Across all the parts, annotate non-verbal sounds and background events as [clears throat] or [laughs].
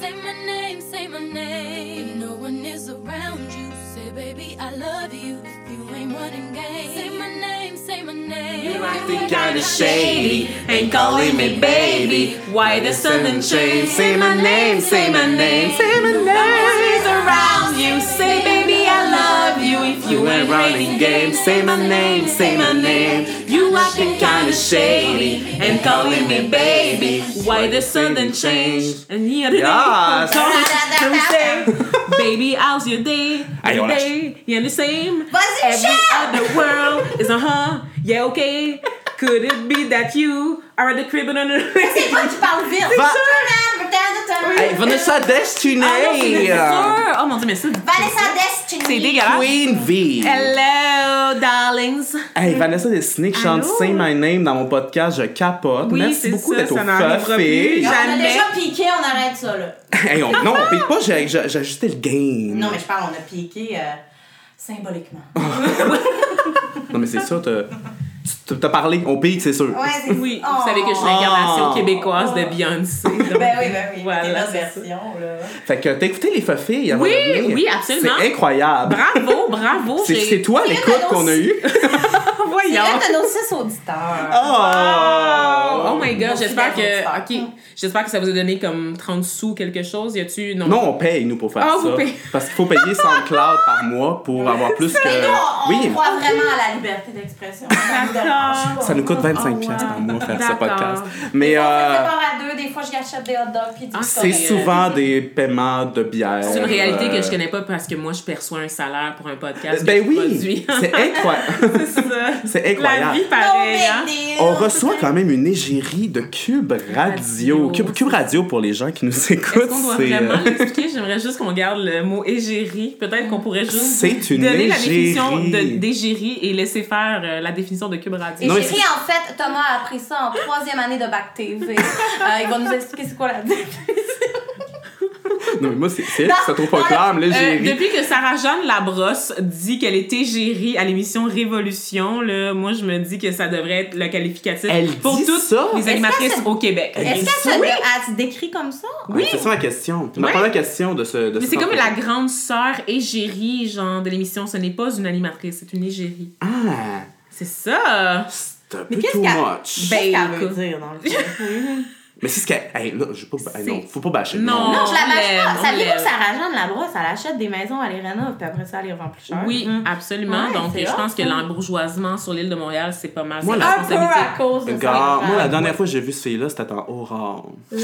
Say my name, say my name. If no one is around you, say, baby, I love you. If you ain't running game, say my name, say my name. You acting kinda shady, ain't calling me baby. Why the sun and chain? Say my name, say my name, say my name. No one is around you, say baby you. If you ain't running game, say my name, say my name. You acting kinda shady, and calling me baby. Why the sun and change? And the other Yes. [laughs] day, come say, baby, how's your day? Hey, Your on day, you the same? Vas-y, Every chante! other world is a huh, yeah, okay. Could it be that you are at the crib and under C'est toi qui parles vite. Hey, Vanessa Destiny! Ah non, c'est sûr! Oh mon dieu, mais ça. Vanessa Destiny. C'est dégueulasse. Queen V! Hello, darlings! Hey, Vanessa Destiny qui chante Allô? Say My Name dans mon podcast, je capote. Oui, Merci c'est beaucoup ça, d'être au plus. On a déjà piqué, on arrête ça, là. [laughs] Hey, on, non, on pique pas, j'ai j'ai- j'ai ajusté le gain. Non, mais je parle, on a piqué euh, symboliquement. [laughs] Non, mais c'est ça, t'as tu- t'as parlé, on pique, c'est sûr. Ouais, c'est Oui, Oh. vous savez que je suis l'incarnation Oh. québécoise de Beyoncé. donc- [laughs] Ben oui, ben oui. Voilà, version, là. Fait que t'as écouté les feux filles avant Oui, oui, absolument. C'est incroyable. Bravo, bravo! C'est j'ai- c'est toi l'écoute qu'on a eue. [laughs] C'est Voyons! un de nos six auditeurs. Oh! Oh my god, j'espère que. ça. Ok, j'espère que ça vous a donné comme 30 sous quelque chose. Y a-tu. Non? Non, on paye, nous, pour faire Ah, ça. vous payez. Parce qu'il faut payer SoundCloud par mois pour avoir [laughs] plus que. Mais nous, on, Oui, on croit vraiment à la liberté d'expression. Ça nous coûte 25$ Oh, piastres par mois faire ce podcast. Mais euh, à deux, des fois je achète des hot dogs puis du Ah, c'est souvent des paiements de bière. C'est une réalité euh, que je connais pas parce que moi je perçois un salaire pour un podcast. Ben oui, c'est [laughs] incroyable. c'est ça. C'est La vie pareille. No hein? On reçoit quand même une égérie de Cube Radio. Radio. Cube, Cube Radio pour les gens qui nous écoutent. Est-ce qu'on doit c'est, vraiment euh, l'expliquer? J'aimerais juste qu'on garde le mot égérie. Peut-être qu'on pourrait juste C'est une donner la définition égérie. de- d'égérie et laisser faire euh, la définition de Cube Radio. Ri, en fait, Thomas a appris ça en troisième année de Bac TV. [laughs] Euh, il va nous expliquer c'est quoi la définition. Non, mais moi, c'est c'est elle qui s'autoproclame Euh, l'égérie. depuis que Sarah-Jeanne Labrosse dit qu'elle est égérie à l'émission Révolution, là, moi, je me dis que ça devrait être le qualificatif Elle pour dit toutes ça? les animatrices ça- au Québec. Est-ce qu'elle se, elle se décrit comme ça? Oui. C'est ça ma question. Tu m'as Ouais. pas la question de ce. De Mais c'est comme la grande sœur égérie, genre, de l'émission. Ce n'est pas une animatrice, c'est une égérie. Ah, C'est ça! c'est un Mais peu qu'est-ce too qu'elle- much. Ben, Qu'est-ce qu'elle veut dire dans le? [laughs] Mais c'est ce qu'elle. Hey, là, je veux pas. hey, non, faut pas bâcher. Non. Non, je la l'aime, pas. Saviez-vous que Sarah-Jeanne Labrosse, elle achète des maisons, elle les rénove, puis après ça, elle les revend plus cher? Oui, Mm. absolument. Ouais, Donc, je hot, pense que l'embourgeoisement sur l'île de Montréal, c'est pas mal Moi, la- Un peu à cause de Regarde, ça. moi, la dernière fois que j'ai vu ce fille-là, c'était en Aurore. [laughs]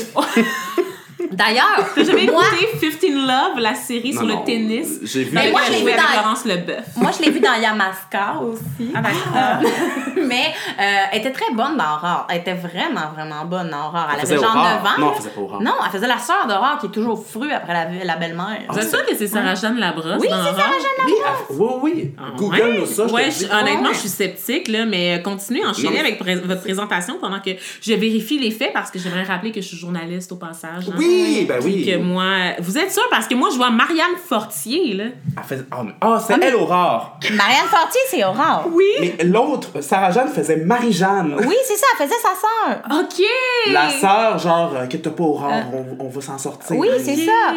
D'ailleurs, T'as jamais moi, écouté 15 Love, la série Non, sur non, le tennis? J'ai vu. Mais des- moi, je l'ai vu avec dans- Laurence Leboeuf. moi, je l'ai vue dans Yamaska aussi. Ah, d'accord. [laughs] Mais euh, elle était très bonne dans Aurore. Elle était vraiment, vraiment bonne dans Aurore. Elle, Elle avait faisait genre Aurore. 9 ans. Non, elle faisait pas Aurore. Non, elle faisait la sœur d'Aurore qui est toujours fru après la, la belle-mère. Vous êtes sûr que c'est Sarah-Jeanne Labrosse Oui, c'est? Sarah-Jeanne Oui, elle- oui, oui. Ah, Google nous ça. Ouais, je- honnêtement, Ouais. je suis sceptique, là, mais continuez, enchaînez avec votre présentation pendant que je vérifie les faits parce que j'aimerais rappeler que je suis journaliste au passage. hein. Oui, ben oui. que moi. Vous êtes sûr? Parce que moi, je vois Marianne Fortier, là. Elle faisait- Ah, mais- Ah, c'est elle, Aurore. Marianne Fortier, c'est Aurore. Oui! Mais l'autre, Sarah-Jeanne faisait Marie-Jeanne. Oui, c'est ça, elle faisait sa sœur. OK! La sœur, genre, euh, que t'as pas Aurore, on, on va s'en sortir. Oui, c'est ça.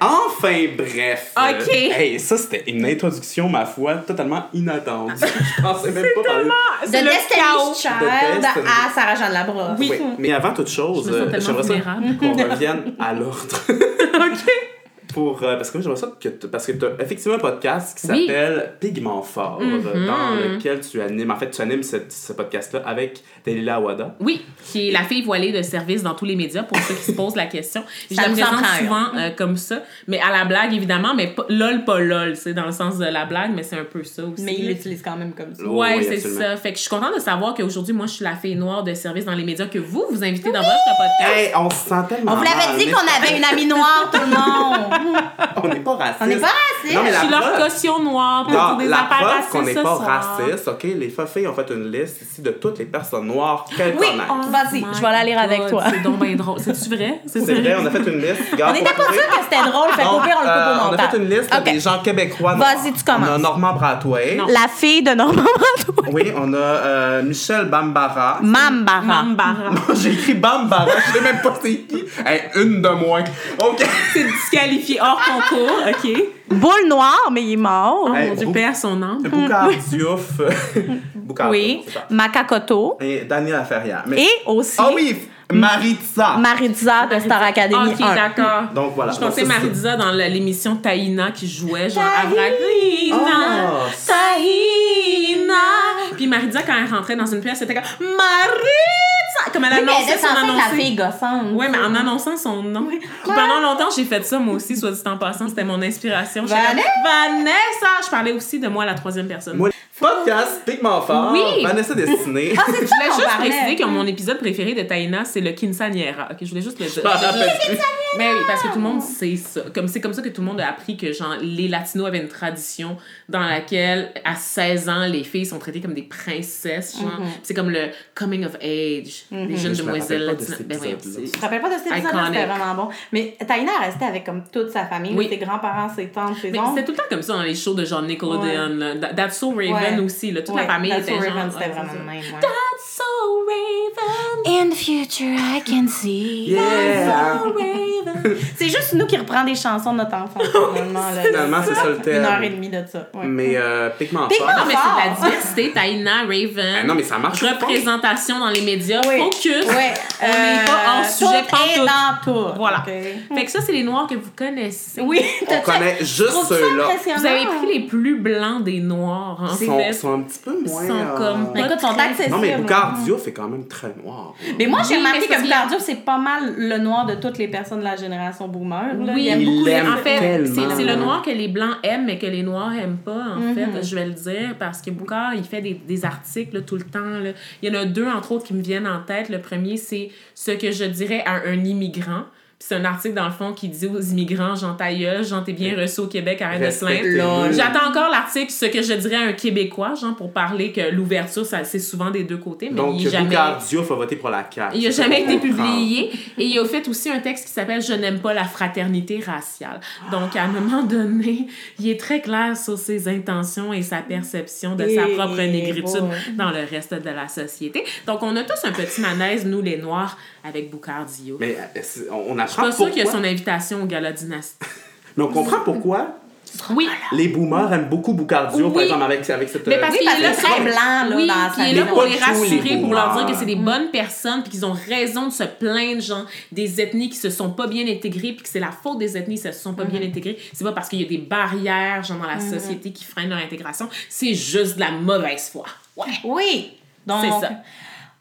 Enfin, bref. euh, Ok. hey, ça, c'était une introduction, ma foi, totalement inattendue. [laughs] Je pensais même pas parler. De C'est le chaos. Destiny's Child De à Sarah-Jeanne Labrosse. Oui. Oui, mais avant toute chose, euh, tellement j'aimerais ça qu'on revienne à l'ordre. [laughs] OK! Pour, euh, parce que moi, j'aimerais ça que parce que tu as effectivement un podcast qui Oui. s'appelle Pigment Fort, Mhm. dans lequel tu animes, en fait, tu animes ce, ce podcast-là avec Delila Awada. Oui, qui est la fille voilée de service dans tous les médias, pour ceux qui se posent la question. [laughs] Je Ça la présente souvent euh, comme ça, mais à la blague, évidemment, mais pas- lol, pas lol, c'est dans le sens de la blague, mais c'est un peu ça aussi. Mais il là. l'utilise quand même comme ça. Oh, Ouais, oui, c'est ça. Fait que je suis contente de savoir qu'aujourd'hui, moi, je suis la fille noire de service dans les médias que vous, vous invitez dans votre podcast. Hey, on se sent tellement On vous l'avait dit qu'on avait une amie noire, tout le monde. [laughs] on n'est pas raciste. On n'est pas raciste. Non, mais Je la suis leur caution noire pour Non, des la affaires racistes qu'on n'est pas raciste, OK? Les filles ont fait une liste ici de toutes les personnes noires qu'elles Oui, connaissent. on- Vas-y, Oh je vais la lire avec toi. C'est donc bien drôle. C'est-tu vrai? C'est vrai, on a fait une liste. On n'était pas sûr que c'était drôle, fait Non, qu'au pire, on le coupe euh, on a fait une liste des gens québécois. Vas-y, tu commences. On a Normand Bratois. Non. La fille de Normand Bratois. Oui, on a euh, Michel Bambara. Mambara. Mambara. J'ai écrit Bambara, je sais même pas c'est qui. Hey, une de moins. OK. C'est disqualifié hors concours, OK. Boule noire, mais il est mort. Oh mon Dieu, à son âme. Boucard Diouf. [laughs] Boucard Oui. Macacoto. Et Daniel Ferrière. Mais... Et aussi Ah oui, Maritza. Maritza de Star Academy OK, 1. d'accord. Donc voilà. Je pensais Maritza dans l'émission Taïna qui jouait, genre Taïna. Avragina, Ah, Taïna. Puis Maritza, quand elle rentrait dans une pièce, c'était comme Maritza! Comme elle Oui, annonçait son être la annoncé. fille gossante. Ouais, mais en annonçant son nom. Pendant longtemps, j'ai fait ça, moi aussi, soit dit en passant, c'était mon inspiration. Comme, Vanessa! Je parlais aussi de moi à la troisième personne. Moi, podcast Pigment Fort. Oui. Vanessa Destinée. Ah, Je voulais juste préciser que mon épisode préféré de Taïna, c'est le Quinceañera. Ok, je voulais juste le dire. Mais oui, parce que tout le monde sait ça. Comme c'est comme ça que tout le monde a appris que genre les latinos avaient une tradition dans laquelle à 16 ans les filles sont traitées comme des princesses, genre. Mhm. C'est comme le coming of age des jeunes Je me demoiselles Ben c'est- Je me rappelle pas de cet épisode-là, Iconic. c'était vraiment bon. Mais Taïna est restée avec comme toute sa famille, Oui. ses grands-parents, ses tantes, ses Mais oncles. c'était tout le temps comme ça dans les shows de genre Nickelodeon. là. That- That's So Raven Ouais. aussi. Là. Toute Ouais, la famille That's était So genre... Raven, c'était ouais, vraiment le même. ouais. That's So Raven. In the future, I can see. Yeah. So Raven. [laughs] C'est juste nous qui reprend des chansons de notre enfance, [laughs] finalement. là. Finalement, c'est ça le thème. Une heure et demie de ça. ouais. Mais euh, Pigment Pigment Fort. Non, mais c'est de la diversité. Taïna, Raven. Ah non, mais ça marche. Représentation dans les médias. Oui. Focus. Ouais. On n'est pas hors Euh, sujet tout pantoute. est dans tout. Voilà. Fait que ça, c'est les noirs que vous connaissez. Oui, [laughs] On connaît juste ceux-là. Vous avez pris les plus blancs des noirs, en Ils sont, fait. sont un petit peu moins. Ils sont euh, comme- Mais écoute, sont accessibles. Non, mais Boucard Diouf est quand même très noir. Mais moi, j'ai remarqué que c'est Boucard bien. Diouf, c'est pas mal le noir de toutes les personnes de la génération boomer. là. Oui, il aime beaucoup en fait, c'est le noir que les blancs aiment, mais que les noirs aiment pas, en Mhm. fait, je vais le dire, parce que Boucard, il fait des, des articles là, tout le temps. là. Il y en a deux, entre autres, qui me viennent en tête. Le premier, c'est ce que je dirais à un immigrant. C'est un article, dans le fond, qui dit aux immigrants, Jean ta gueule, Jean, t'es bien reçu au Québec, arrête de se. J'attends encore l'article, ce que je dirais à un Québécois, genre, pour parler que l'ouverture, c'est souvent des deux côtés, mais Donc, il jamais... Boucard Diouf a voté pour la CAQ. Il n'a jamais été publié. Et il a fait aussi un texte qui s'appelle Je n'aime pas la fraternité raciale. Donc, à un moment donné, il est très clair sur ses intentions et sa perception de sa propre négritude bon. dans le reste de la société. Donc, on a tous un petit malaise, nous les Noirs, avec Boucard Dio. Mais euh, c'est- on on Je suis pas sûre pourquoi. qu'il y a son invitation au Gala Dynastie. [laughs] Mais on comprend pourquoi Oui, les boomers aiment beaucoup Boucard Diouf, par Oui. exemple, avec, avec cette... Mais parce euh, qu'il parce est là, très c'est- blanc, là, oui, dans sa il est là pour les rassurer, pour leur dire que c'est des bonnes personnes, puis qu'ils ont raison de se plaindre, genre, des ethnies qui se sont pas bien intégrées, puis que c'est la faute des ethnies qui se sont pas bien Mm-hmm. intégrées. C'est pas parce qu'il y a des barrières, genre, dans la société qui freinent leur intégration. C'est juste de la mauvaise foi. Ouais. Oui. Donc, C'est ça.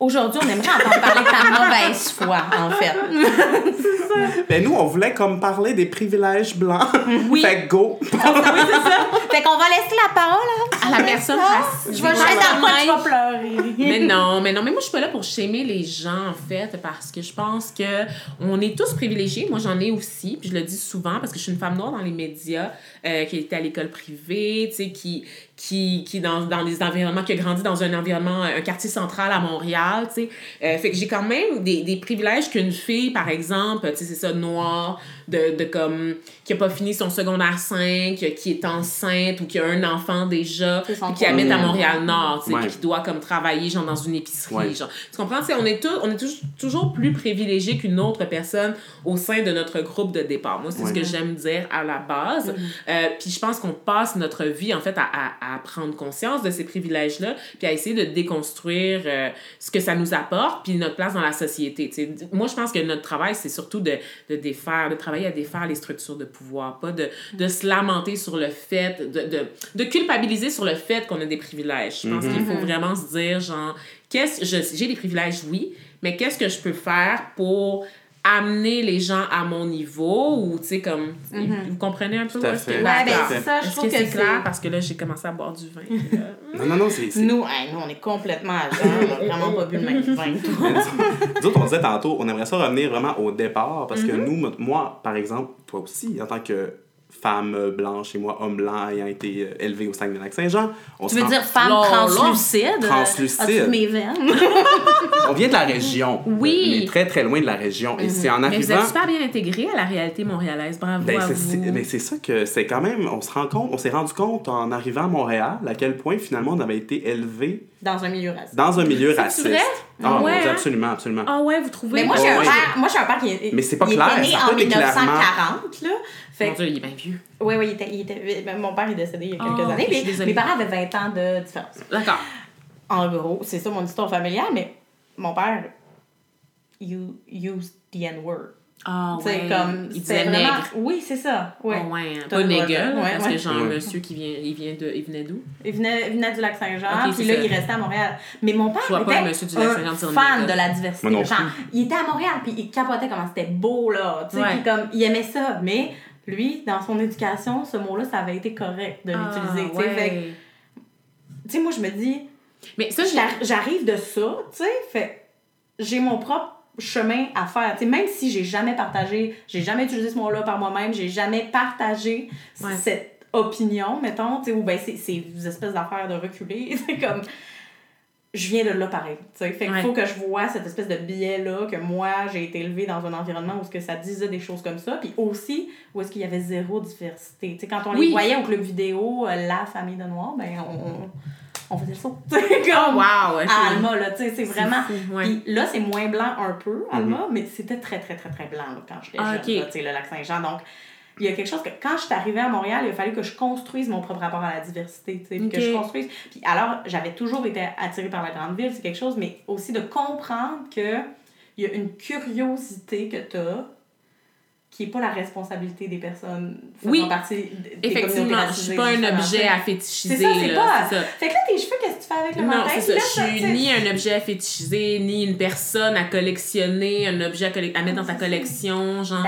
Aujourd'hui, on aimerait entendre parler de ta mauvaise foi, en fait. [laughs] Mais nous, on voulait comme parler des privilèges blancs. Oui. fait que go. fait qu'on va laisser la parole à, À la personne Ah. Je vais juste pleurer? mais non, mais non, mais moi je suis pas là pour shamer les gens en fait parce que je pense que on est tous privilégiés. Moi j'en ai aussi, puis je le dis souvent parce que je suis une femme noire dans les médias euh, qui était à l'école privée, tu sais qui qui qui dans dans des environnements qui a grandi dans un environnement un quartier central à Montréal, tu sais. Euh, fait que j'ai quand même des, des privilèges qu'une fille par exemple, tu sais c'est ça noire de, de comme qui a pas fini son secondaire 5, qui est enceinte ou qui a un enfant déjà, C'est qui habite à tu sais, Ouais. puis qui doit comme travailler genre dans une épicerie, Ouais. genre. Tu comprends? Sais, on est, tous- on est tous- toujours plus privilégiés qu'une autre personne au sein de notre groupe de départ. Moi, c'est ce que j'aime dire à la base. Euh, puis je pense qu'on passe notre vie, en fait, à, à, à prendre conscience de ces privilèges-là, puis à essayer de déconstruire euh, ce que ça nous apporte, puis notre place dans la société. tu sais. Moi, je pense que notre travail, c'est surtout de, de défaire, de travailler à défaire les structures de pouvoir, pas de, de se lamenter sur le fait, de, de, de culpabiliser sur le fait qu'on a des privilèges. Je pense qu'il faut vraiment se dire, genre, qu'est-ce j'ai des privilèges, oui, mais qu'est-ce que je peux faire pour amener les gens à mon niveau ou tu sais comme vous comprenez un peu Tout à où est-ce que- fait. Ouais, ben c'est ça, je trouve que que c'est clair? Parce que là j'ai commencé à boire du vin. là, [laughs] Non, non, non, c'est. Nous, hey, nous, on est complètement à jeun, on a vraiment pas bu le même vin. Nous autres, on disait tantôt, on aimerait ça revenir vraiment au départ parce que Mm-hmm. nous, mo- moi, par exemple, toi aussi, en tant que femme euh, blanche et moi, homme blanc, ayant été euh, élevé au Saguenay-Lac-Saint-Jean, on Tu veux dire femme translucide? Translucide. Mes veines? [laughs] On vient de la région. Oui. Mais très, très loin de la région. Et c'est en Mais vous arrivant. êtes super bien intégré à la réalité montréalaise. Bravo Ben, à c'est, c'est- vous. mais c'est ça que c'est quand même, on se rend compte, on s'est rendu compte en arrivant à Montréal à quel point finalement on avait été élevé Dans un milieu raciste. dans un milieu raciste. vrai? Ah, Ouais, Dieu, hein? absolument, absolument. Ah ouais, vous trouvez Mais moi, Oh, j'ai un ouais. moi, j'ai un père qui est, Mais c'est pas il clair, était né en pas été clairement- 1940, là. Fait Mon Dieu, il est bien vieux. Oui, oui, il était, il était- mon père est décédé il y a quelques Oh, années, je suis mais désolée. mes parents avaient 20 ans de différence. D'accord. En gros, c'est ça mon histoire familiale, mais mon père, you used the N-word. Ah ouais. comme, il disait vraiment- nègre. Oui, c'est ça. Ouais. Ah ouais, pas nègre, ouais, parce ouais. que genre, Ouais. monsieur qui vient, il vient de, il venait d'où? Il venait, il venait du lac Saint-Jean, Ok, puis là, ça. il restait à Montréal. Mais mon père pas était le monsieur du lac Saint-Jean un fan nègre. de la diversité. Moi non Genre, il était à Montréal, puis il capotait comment c'était beau, là. Tu sais, Ouais. puis comme, il aimait ça. Mais lui, dans son éducation, ce mot-là, ça avait été correct de l'utiliser. tu sais. Ah, Fait que, ouais. Tu sais, moi, je me dis, Mais ça, j'arrive de ça, tu sais, fait j'ai mon propre chemin à faire. Tu sais, même si j'ai jamais partagé, j'ai jamais utilisé ce mot-là par moi-même, j'ai jamais partagé Ouais. cette opinion, mettons, tu sais, ou ben c'est ces espèces d'affaires de reculer, [laughs] c'est comme je viens de là pareil, tu sais. Fait qu'il Ouais. faut que je vois cette espèce de biais-là, que moi, j'ai été élevée dans un environnement où ce que ça disait des choses comme ça, puis aussi où est-ce qu'il y avait zéro diversité. Tu sais, quand on Oui. les voyait au club vidéo, euh, la famille de Noirs, ben on, on faisait le saut. [laughs] Tu sais, Oh, comme wow! ok. à Alma, là, tu sais, c'est vraiment... fou, ouais. Puis là, c'est moins blanc un peu, Alma, mais c'était très, très, très, très blanc, là, quand j'étais Ah, jeune, là, tu sais, le lac Saint-Jean. Donc, il y a quelque chose que, quand je suis arrivée à Montréal, il a fallu que je construise mon propre rapport à la diversité, tu sais, que je construise... Puis alors, j'avais toujours été attirée par la grande ville, c'est quelque chose, mais aussi de comprendre que il y a une curiosité que tu as qui n'est pas la responsabilité des personnes faisant Oui, partie des Effectivement, je suis pas un objet à C'est fétichiser. ça, c'est pas... c'est ça. Fait que là, tes cheveux, qu'est-ce que tu fais avec le Non, c'est ça. Je suis ni un objet à fétichiser, ni une personne à collectionner, un objet à, colle- à mettre dans ta collection, genre.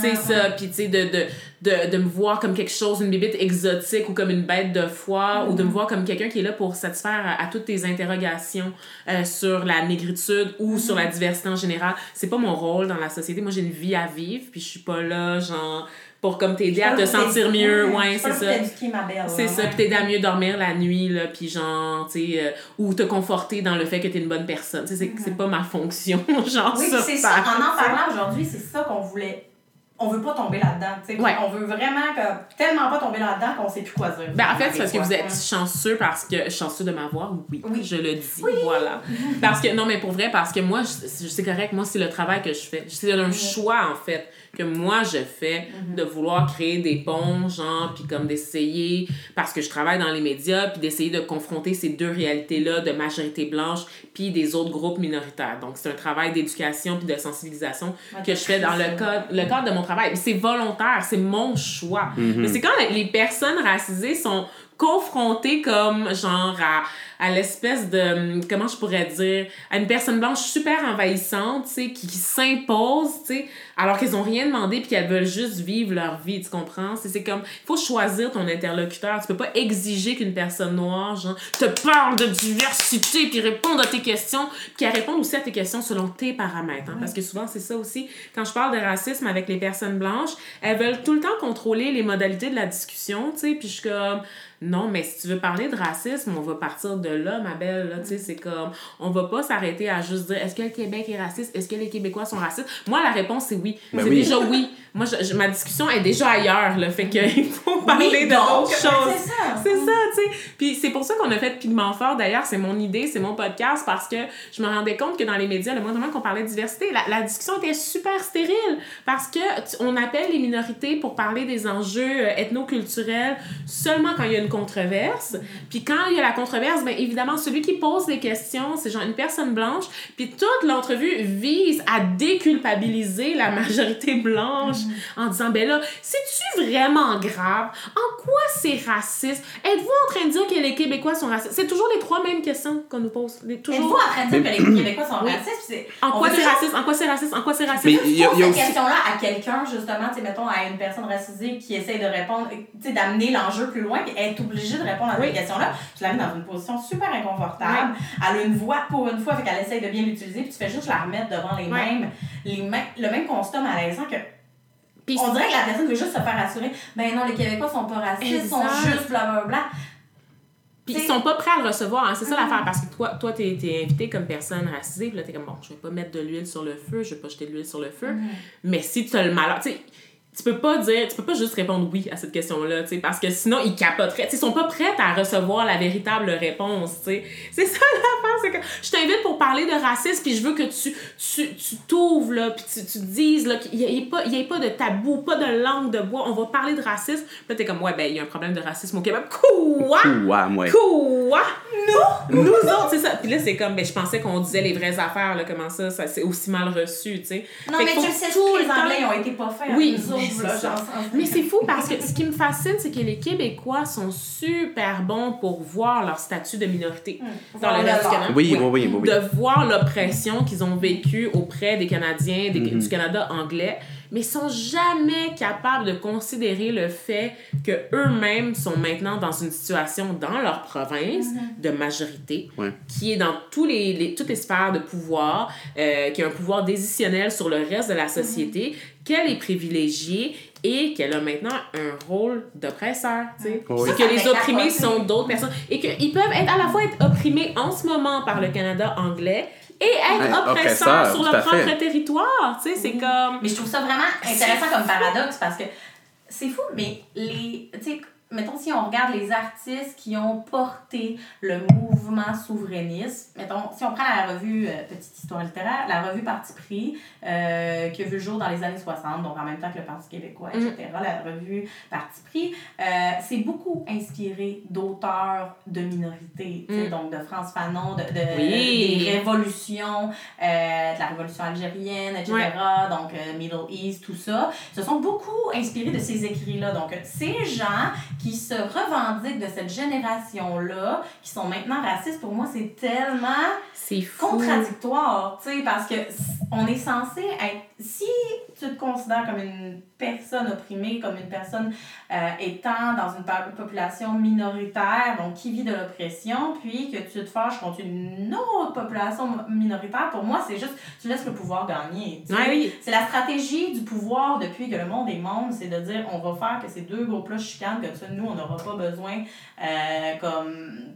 C'est ça, puis tu sais, de, de, de, de me voir comme quelque chose, une bébite exotique ou comme une bête de foire, ou de me voir comme quelqu'un qui est là pour satisfaire à, à toutes tes interrogations euh, sur la négritude ou sur la diversité en général. C'est pas mon rôle dans la société. Moi, j'ai une vie à vivre, puis je suis pas là, genre, pour comme t'aider à te sentir mieux. Ouais, c'est ça. C'est ça, puis t'aider à mieux dormir la nuit, là, puis genre, tu sais, euh, ou te conforter dans le fait que t'es une bonne personne. Tu sais, c'est c'est pas ma fonction, [laughs] genre, Oui, c'est ça. En en parlant aujourd'hui, c'est ça qu'on voulait. On veut pas tomber là-dedans. tu sais. Ouais. On veut vraiment que, tellement pas tomber là-dedans qu'on sait plus quoi dire. Ben, en fait, c'est parce que vous êtes chanceux parce que. Chanceux de m'avoir, oui. Oui. Je le dis. Voilà. [laughs] Parce que, non, mais pour vrai, parce que moi, c'est correct, moi, c'est le travail que je fais. C'est un choix, en fait, que moi, je fais de vouloir créer des ponts, genre, puis comme d'essayer, parce que je travaille dans les médias, puis d'essayer de confronter ces deux réalités-là de majorité blanche, puis des autres groupes minoritaires. Donc, c'est un travail d'éducation puis de sensibilisation que je fais dans le cadre, le cadre de mon travail. C'est volontaire, c'est mon choix. Mais c'est quand les personnes racisées sont confrontées comme genre à, à l'espèce de comment je pourrais dire à une personne blanche super envahissante tu sais qui, qui s'impose tu sais alors qu'elles ont rien demandé puis qu'elles veulent juste vivre leur vie tu comprends? C'est c'est comme il faut choisir ton interlocuteur. Tu peux pas exiger qu'une personne noire genre te parle de diversité puis réponde à tes questions puis qu'elle réponde aussi à tes questions selon tes paramètres hein, parce que souvent c'est ça aussi. Quand je parle de racisme avec les personnes blanches elles veulent tout le temps contrôler les modalités de la discussion tu sais puis je suis comme non, mais si tu veux parler de racisme, on va partir de là, ma belle. Là, tu sais, c'est comme, on va pas s'arrêter à juste dire est-ce que le Québec est raciste? Est-ce que les Québécois sont racistes? Moi, la réponse, c'est oui. Ben c'est oui. déjà oui. Moi, je- je- ma discussion est déjà ailleurs, là. Fait qu'il [laughs] faut parler Oui, d'autres choses. C'est ça. C'est ça, tu sais. Puis c'est pour ça qu'on a fait Pigment Fort. D'ailleurs, c'est mon idée, c'est mon podcast parce que je me rendais compte que dans les médias, le moindre qu'on parlait de diversité, la, la discussion était super stérile parce que tu- on appelle les minorités pour parler des enjeux euh, ethno-culturels seulement quand il y a une controverse. Puis quand il y a la controverse, ben évidemment, celui qui pose les questions, c'est genre une personne blanche. Puis toute l'entrevue vise à déculpabiliser la majorité blanche en disant, ben là, c'est-tu vraiment grave? En quoi c'est raciste? Êtes-vous en train de dire que les Québécois sont racistes? C'est toujours les trois mêmes questions qu'on nous pose. Les- Êtes-vous toujours. en train de dire que les Québécois sont Oui. racistes? Puis c'est- En quoi c'est raciste? En quoi c'est raciste? En quoi c'est raciste? Mais il y a, il y a Pose aussi. cette question-là à quelqu'un, justement, tu sais, mettons, à une personne racisée qui essaie de répondre, tu sais, d'amener l'enjeu plus loin, puis être obligée de répondre à Oui. cette question-là, tu la mets dans une position super inconfortable. Elle a une voix pour une fois, fait qu'elle essaie de bien l'utiliser, puis tu fais juste la remettre devant les mêmes, les mêmes, le même constat malaisant que. On dirait que la personne veut juste se faire rassurer. Ben non, les Québécois sont pas racistes, ils sont juste blablabla. Puis ils sont pas prêts à le recevoir, hein. c'est ça Mhm. l'affaire, parce que toi, toi t'es, t'es invité comme personne racisée, puis là t'es comme bon, je vais pas mettre de l'huile sur le feu, je vais pas jeter de l'huile sur le feu, Mhm. mais si tu as le malheur, tu sais, tu peux pas dire, tu peux pas juste répondre oui à cette question-là, tu sais, parce que sinon ils capoteraient, tu sais, ils sont pas prêts à recevoir la véritable réponse, tu sais. C'est ça [laughs] l'affaire, c'est que je t'invite pour parler de racisme, puis je veux que tu, tu, tu t'ouvres, là, puis tu, tu te dises, là, qu'il y ait pas, il y ait pas de tabou, pas de langue de bois, on va parler de racisme, puis là t'es comme, ouais, ben, il y a un problème de racisme au Québec. Quoi? Ouais, ouais. Quoi? Nous? Nous autres, c'est ça. Puis là, c'est comme, ben, je pensais qu'on disait les vraies affaires, là, comment ça, ça c'est aussi mal reçu, tu sais. Non, Fait mais tu sais, tous le les Anglais ont été pas faits. Oui, nous autres, ça. genre, Mais c'est fou parce que ce qui me fascine, c'est que les Québécois sont super bons pour voir leur statut de minorité dans Voir le reste du. Canada. Oui, oui, oui, oui, oui. De voir l'oppression qu'ils ont vécue auprès des Canadiens, des- Mhm. du Canada anglais, mais ils sont jamais capables de considérer le fait que eux-mêmes sont maintenant dans une situation dans leur province de majorité, Ouais. qui est dans tous les, les- toutes les sphères de pouvoir, euh, qui a un pouvoir décisionnel sur le reste de la société, qu'elle est privilégiée et qu'elle a maintenant un rôle d'oppresseur, tu sais. Oui. Et Ça, que les opprimés sont d'autres personnes. Et qu'ils peuvent être à la fois être opprimés en ce moment par le Canada anglais et être Ouais, oppresseurs sur leur fait. propre territoire, tu sais. C'est Oui. comme... Mais je trouve ça vraiment intéressant comme paradoxe parce que c'est fou, mais les. Tu sais, mettons, si on regarde les artistes qui ont porté le mouvement souverainiste, mettons, si on prend la revue, euh, petite histoire littéraire, la revue Parti pris, euh, qui a vu le jour dans les années 60, donc en même temps que le Parti québécois, etc., la revue Parti pris, euh, c'est beaucoup inspiré d'auteurs de minorités, Mm. donc de France Fanon, de, de- Oui. des révolutions, euh, de la révolution algérienne, etc., Ouais. donc euh, Middle East, tout ça, se sont beaucoup inspirés de ces écrits-là. Donc, ces gens qui se revendiquent de cette génération-là, qui sont maintenant racistes, pour moi, c'est tellement contradictoire, tu sais, parce que on est censé être... Si tu te considères comme une personne opprimée, comme une personne euh, étant dans une population minoritaire, donc qui vit de l'oppression, puis que tu te fâches contre une autre population minoritaire, pour moi, c'est juste, tu laisses le pouvoir gagner. Ouais, oui. C'est la stratégie du pouvoir depuis que le monde est monde, c'est de dire on va faire que ces deux groupes-là chicanent, comme ça, nous, on n'aura pas besoin euh, comme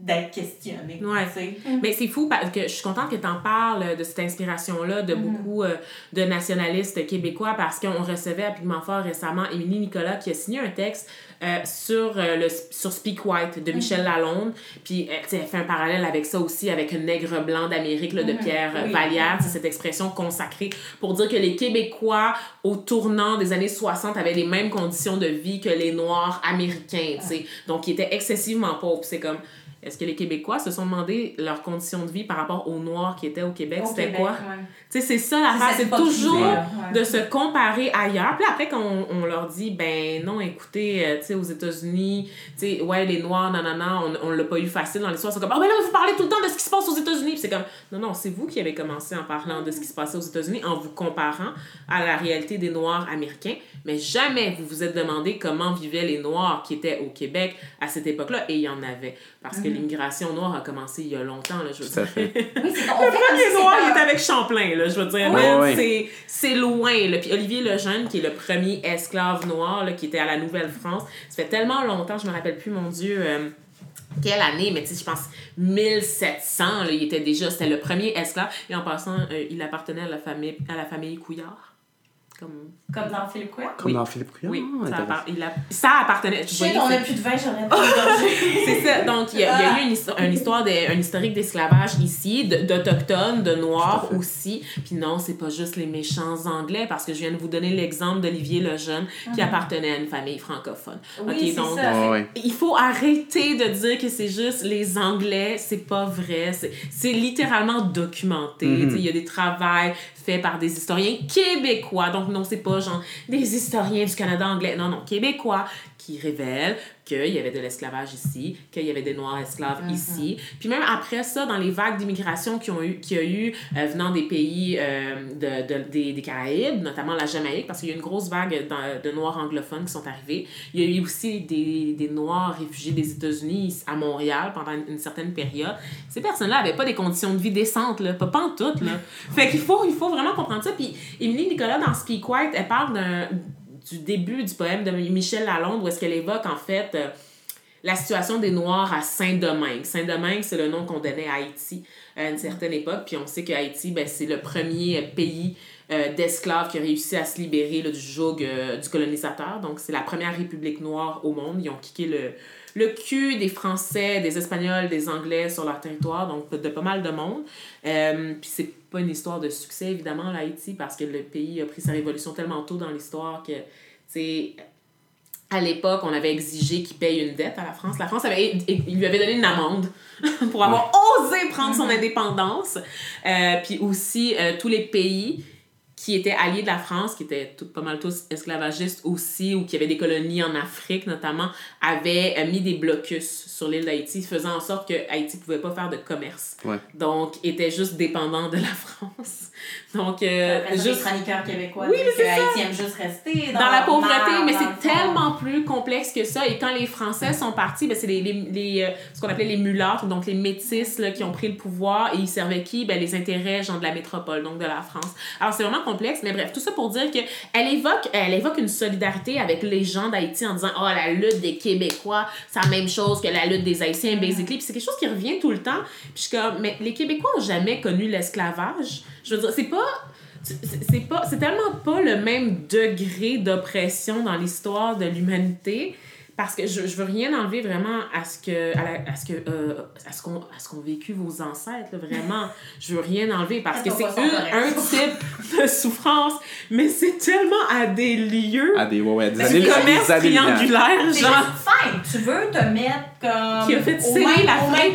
d'être questionnés. Ouais. sais. Mais c'est fou parce que je suis contente que tu en parles de cette inspiration-là de Mhm. beaucoup euh, de nationalistes québécois parce qu'on recevait à Pigment Fort récemment Émilie Nicolas qui a signé un texte euh, sur, euh, le, sur Speak White de Michel Lalonde. Puis euh, tu sais, elle fait un parallèle avec ça aussi, avec un nègre blanc d'Amérique là, de Mhm. Pierre euh, Oui. Vallière. C'est cette expression consacrée pour dire que les Québécois, au tournant des années 60, avaient les mêmes conditions de vie que les Noirs américains. tu sais. Donc, ils étaient excessivement pauvres. C'est comme. Est-ce que les Québécois se sont demandé leurs conditions de vie par rapport aux Noirs qui étaient au Québec? Au C'était Québec, quoi? ouais. Tu sais, c'est ça l'affaire. C'est toujours ouais. de se comparer ailleurs. Puis après, quand on, on leur dit, ben non, écoutez, euh, tu sais, aux États-Unis, tu sais, ouais, les Noirs, nanana, on, on l'a pas eu facile dans l'histoire. C'est comme, ah, ben là, vous parlez tout le temps de ce qui se passe aux États-Unis. Puis c'est comme, non, non, c'est vous qui avez commencé en parlant de ce qui se passait aux États-Unis, en vous comparant à la réalité des Noirs américains. Mais jamais vous vous êtes demandé comment vivaient les Noirs qui étaient au Québec à cette époque-là. Et il y en avait. Parce que l'immigration noire a commencé il y a longtemps, là, je veux dire. fait. [laughs] Oui, c'est si Les Noirs, il est avec Champlain, là, je veux dire. Ouais. c'est- C'est loin, là. Puis Olivier Lejeune, qui est le premier esclave noir, là, qui était à la Nouvelle-France, ça fait tellement longtemps, je me rappelle plus, mon Dieu... euh, quelle année, mais tu sais, je pense 1700, là, il était déjà, c'était le premier esclave. Et en passant, euh, il appartenait à la famille, à la famille Couillard. Comme... Comme dans Philippe Couillard? Comme Oui. dans Philippe Couillard. Oui, Ah, ça, intéressant. appart- il a- ça appartenait. Shit, voyez, on c'est- a plus de vin, j'aurais pas [laughs] C'est ça. Donc, il y, a il y a eu une, histo- une [laughs] histoire, de, un historique d'esclavage ici, d'Autochtones, de Noirs aussi. Puis non, c'est pas juste les méchants Anglais, parce que je viens de vous donner l'exemple d'Olivier Lejeune, qui appartenait à une famille francophone. Oui, Ok, c'est donc, ça. Il faut arrêter de dire que c'est juste les Anglais, c'est pas vrai. C'est- C'est littéralement documenté. Mhm. Sais, Il y a des travaux faits par des historiens québécois. Donc, non, c'est pas genre des historiens du Canada anglais. Non, non, québécois qui révèlent qu'il y avait de l'esclavage ici, qu'il y avait des Noirs esclaves Mhm. ici. Puis même après ça, dans les vagues d'immigration qu'il y a eu euh, venant des pays euh, de, de- des, des Caraïbes, notamment la Jamaïque, parce qu'il y a eu une grosse vague de Noirs anglophones qui sont arrivés. Il y a eu aussi des, des Noirs réfugiés des États-Unis à Montréal pendant une, une certaine période. Ces personnes-là n'avaient pas des conditions de vie décentes, là, pas, pas en toutes. Là. [laughs] Fait qu'il faut, il faut vraiment comprendre ça. Puis Émilie Nicolas, dans Speak White, elle parle d'un du début du poème de Michel Lalonde où est-ce qu'elle évoque en fait euh, la situation des Noirs à Saint-Domingue. Saint-Domingue, c'est le nom qu'on donnait à Haïti euh, à une certaine époque. Puis on sait que Haïti, ben, c'est le premier pays euh, d'esclaves qui a réussi à se libérer du joug du colonisateur. Donc c'est la première république noire au monde. Ils ont kické le, le cul des Français, des Espagnols, des Anglais sur leur territoire, donc de pas mal de monde. Puis c'est pas une histoire de succès, évidemment, l'Haïti, parce que le pays a pris sa révolution tellement tôt dans l'histoire que, tu sais, à l'époque, on avait exigé qu'il paye une dette à la France. La France avait, il lui avait donné une amende [laughs] pour avoir osé prendre son indépendance. Euh, puis aussi, euh, tous les pays qui étaient alliés de la France, qui étaient tout, pas mal tous esclavagistes aussi, ou qui avaient des colonies en Afrique notamment, avaient euh, mis des blocus sur l'île d'Haïti, faisant en sorte que Haïti pouvait pas faire de commerce. Ouais. Donc, était juste dépendant de la [laughs] France. [laughs] Donc, euh, les juste chroniqueurs québécois Oui, mais que c'est ça. Haïti aime juste rester dans, dans la pauvreté, mais c'est tellement plus complexe que ça. Et quand les Français sont partis, ben, c'est les, les, les, euh, ce qu'on appelait les mulâtres, donc les métis là, qui ont pris le pouvoir et ils servaient qui? Ben, les intérêts genre, de la métropole, donc de la France. Alors c'est vraiment complexe, mais bref, tout ça pour dire que elle évoque, elle évoque une solidarité avec les gens d'Haïti en disant « Oh, la lutte des Québécois, c'est la même chose que la lutte des Haïtiens, basically. » Puis c'est quelque chose qui revient tout le temps. Puis je suis comme « Mais les Québécois ont jamais connu l'esclavage. » Je veux dire, c'est pas... C'est c'est pas c'est tellement pas le même degré d'oppression dans l'histoire de l'humanité parce que je, je veux rien enlever vraiment à ce que à, la- à ce que euh, à ce qu'on à ce qu'ont vécu vos ancêtres là, vraiment [laughs] je veux rien enlever parce que c'est correctes. un type de souffrance mais c'est tellement à des lieux À des, ouais, ouais, des du années, commerce des triangulaire genre tu veux te mettre comme. Qui a fait au même-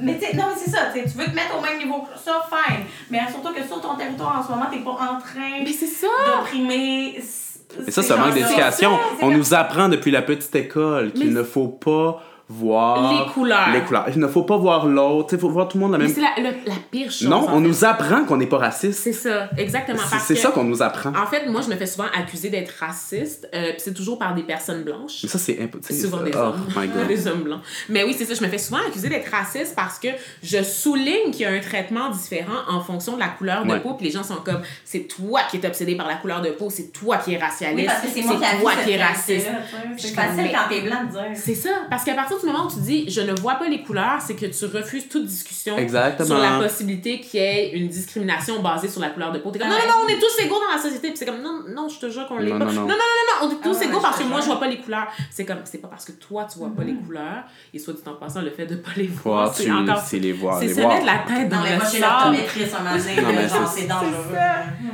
Mais tu sais, non, mais c'est ça, tu veux te mettre au même niveau que ça, fine. Mais surtout que sur ton territoire en ce moment, t'es pas en train mais c'est ça d'opprimer. Et ça, c'est un manque d'éducation. On nous apprend depuis la petite école qu'il Mais- ne faut pas voir les couleurs les couleurs. Il ne faut pas voir l'autre. Il faut voir tout le monde la même. c'est la, la pire chose Non, on fait. nous apprend qu'on n'est pas raciste. c'est ça exactement C'est ça qu'on nous apprend. En fait, moi, je me fais souvent accuser d'être raciste. euh, puis c'est toujours par des personnes blanches. Mais ça, c'est impossible. Souvent des Oh hommes. my [laughs] god. des hommes blancs. Mais oui, c'est ça. Je me fais souvent accuser d'être raciste parce que je souligne qu'il y a un traitement différent en fonction de la couleur de Ouais. peau. Puis les gens sont comme, c'est toi qui es obsédé par la couleur de peau, c'est toi qui es racialiste, Oui, parce que c'est moi qui toi qui es cette raciste. C'est suis facile quand t'es blanc de dire. C'est ça. Parce qu'à partir du moment où tu dis je ne vois pas les couleurs, c'est que tu refuses toute discussion Exactement. sur la possibilité qu'il y ait une discrimination basée sur la couleur de peau. T'es comme non, non, non, on est tous égaux dans la société. Puis c'est comme non, non, je te jure qu'on l'est Non, pas. non, Non, non. non, non, non, non, on est tous Ah égaux parce que moi je vois pas les couleurs. C'est comme c'est pas parce que toi tu vois pas les couleurs. Et soit dit en passant, le fait de pas les voir, c'est tu encore. c'est les voir. C'est les se mettre la tête dans le sable. c'est- dangereux.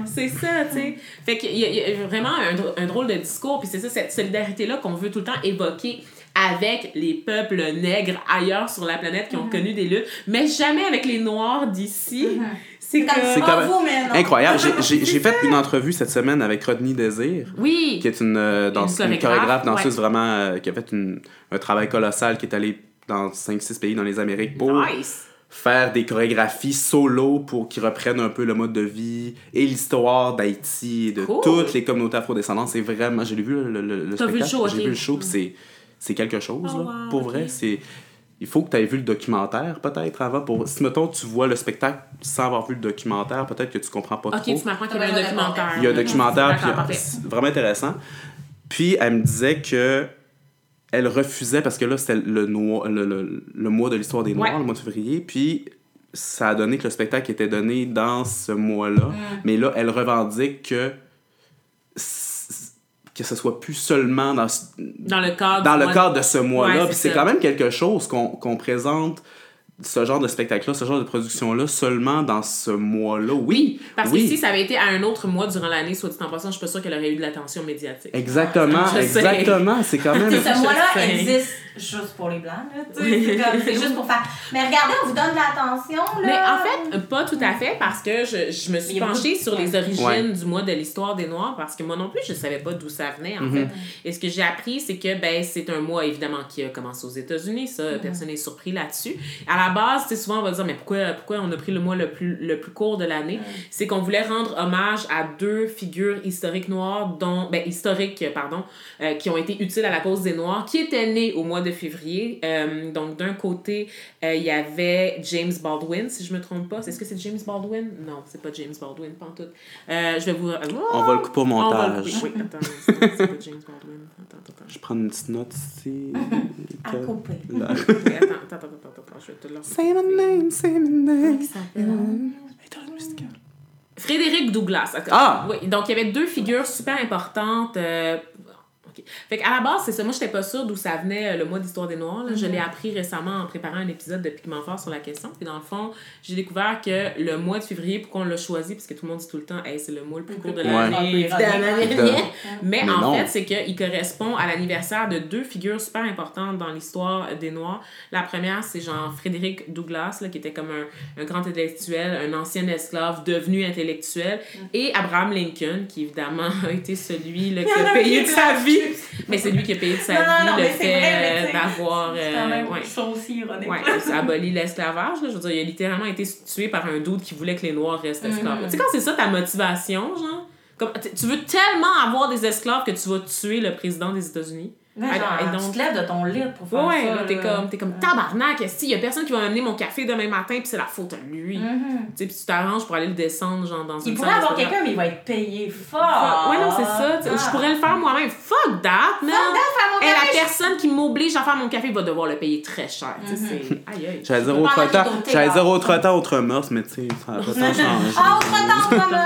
C'est ça, tu sais. Fait qu'il y, a- il y a vraiment un drôle de discours, puis c'est ça, cette solidarité-là qu'on veut tout le temps évoquer avec les peuples nègres ailleurs sur la planète qui ont connu des luttes, mais jamais avec les Noirs d'ici. Comme que... C'est quand même. Incroyable. J'ai- [laughs] fait une entrevue cette semaine avec Rodney Désir. Oui! qui est une, euh, danse- Une une chorégraphe, danseuse ouais. vraiment euh, qui a fait une- un travail colossal, qui est allée dans 5-6 pays dans les Amériques pour Nice! faire des chorégraphies solo pour qu'ils reprennent un peu le mode de vie et l'histoire d'Haïti et de Cool. toutes les communautés afrodescendantes. C'est vraiment. J'ai vu le, le, le T'as vu le spectacle, J'ai vu le show, puis c'est, c'est quelque chose, Oh, là, wow, pour ok. vrai. C'est. Il faut que tu aies vu le documentaire, peut-être, avant. Pour... Si, mettons, tu vois le spectacle sans avoir vu le documentaire, peut-être que tu comprends pas Ok, trop. tu m'apprends qu'il y T'as avait un documentaire. Il y a un documentaire, puis c'est vraiment intéressant. Puis elle me disait que elle refusait, parce que là, c'était le, noir- le, le, le mois de l'histoire des Noirs, Ouais. le mois de février, puis ça a donné que le spectacle était donné dans ce mois-là. Mm. Mais là, elle revendique que que ce soit plus seulement dans, Dans le cadre. dans du le mois- cadre de ce mois-là. Ouais, Puis c'est quand même quelque chose qu'on qu'on présente ce genre de spectacle-là, ce genre de production-là, seulement dans ce mois-là? Oui, Parce oui. que si ça avait été à un autre mois durant l'année, soit dit en passant, je suis pas sûre qu'elle aurait eu de l'attention médiatique. Exactement, exactement. C'est quand même... [laughs] Ce mois-là existe juste pour les blancs, là. tu sais, C'est juste pour faire. Mais regardez, on vous donne de l'attention, là. Mais en fait, pas tout à fait, parce que je, je me suis penchée de- sur les origines Ouais. du mois de l'histoire des Noirs, parce que moi non plus, je savais pas d'où ça venait, en Mhm. fait. Et ce que j'ai appris, c'est que ben, c'est un mois, évidemment, qui a commencé aux États-Unis, ça, Mhm. personne n'est surpris là-dessus. La base, sais, souvent, on va dire, mais pourquoi, pourquoi on a pris le mois le plus, le plus court de l'année? C'est qu'on voulait rendre hommage à deux figures historiques noires, dont, ben, historiques, pardon, euh, qui ont été utiles à la cause des Noirs, qui étaient nés au mois de février. Euh, donc, d'un côté, euh, il y avait James Baldwin, si je me trompe pas. Est-ce que c'est James Baldwin? Non, c'est pas James Baldwin, pas en tout. Je vais vous... On va le couper au On va le montage. couper. Oui, attends, c'est c'est pas James Baldwin. Je prends une petite note ici. [laughs] À couper. [laughs] attends, attends, attends, attends, attends, je vais te le Say my name, say my name. Musicale. Frédéric Douglas. Ah! Oui, donc il y avait deux figures super importantes. euh, ok. Fait qu'à la base, c'est ça. Moi, j'étais pas sûre d'où ça venait euh, le mois d'histoire des Noirs. là. Je l'ai appris récemment en préparant un épisode de Pigment Fort sur la question. Puis dans le fond, j'ai découvert que le mois de février, pourquoi on l'a choisi, parce que tout le monde dit tout le temps, hey, c'est le mois le plus court de Ouais. l'année. De- [laughs] Mais, Mais en non. fait, c'est qu'il correspond à l'anniversaire de deux figures super importantes dans l'histoire des Noirs. La première, c'est genre Frédéric Douglass, là, qui était comme un, un grand intellectuel, un ancien esclave devenu intellectuel, et Abraham Lincoln, qui évidemment [laughs] a été celui là, qui a payé de sa vie. [laughs] Mais c'est lui qui a payé de sa Non, vie non, le fait d'avoir. Euh, ouais. aussi ironique. Ouais, ça abolit l'esclavage. Je veux dire, il a littéralement été tué par un doute qui voulait que les Noirs restent esclaves. Mhm. Tu sais, quand c'est ça ta motivation, genre, comme, tu veux tellement avoir des esclaves que tu vas tuer le président des États-Unis? Ah, genre, et donc- tu te lèves de ton lit pour faire Ouais, ça. là, t'es là. comme, t'es comme tabarnak, il y a personne qui va m'amener mon café demain matin, puis c'est la faute à lui? Mhm. Tu sais, puis tu t'arranges pour aller le descendre, genre, dans Il une pourrait salle avoir quelqu'un, mais il va être payé fort. Ouais, non, c'est ça. ou Je pourrais le faire moi-même. Fuck that, man! faire mon Et la café, personne qui m'oblige à faire mon café va devoir le payer très cher. Tu sais, Mhm. c'est. Aïe, aïe. J'allais dire autre temps, j'allais dire autre temps, autre mœurs, mais tu sais, ça n'a pas tant changé. Ah, autre temps, comme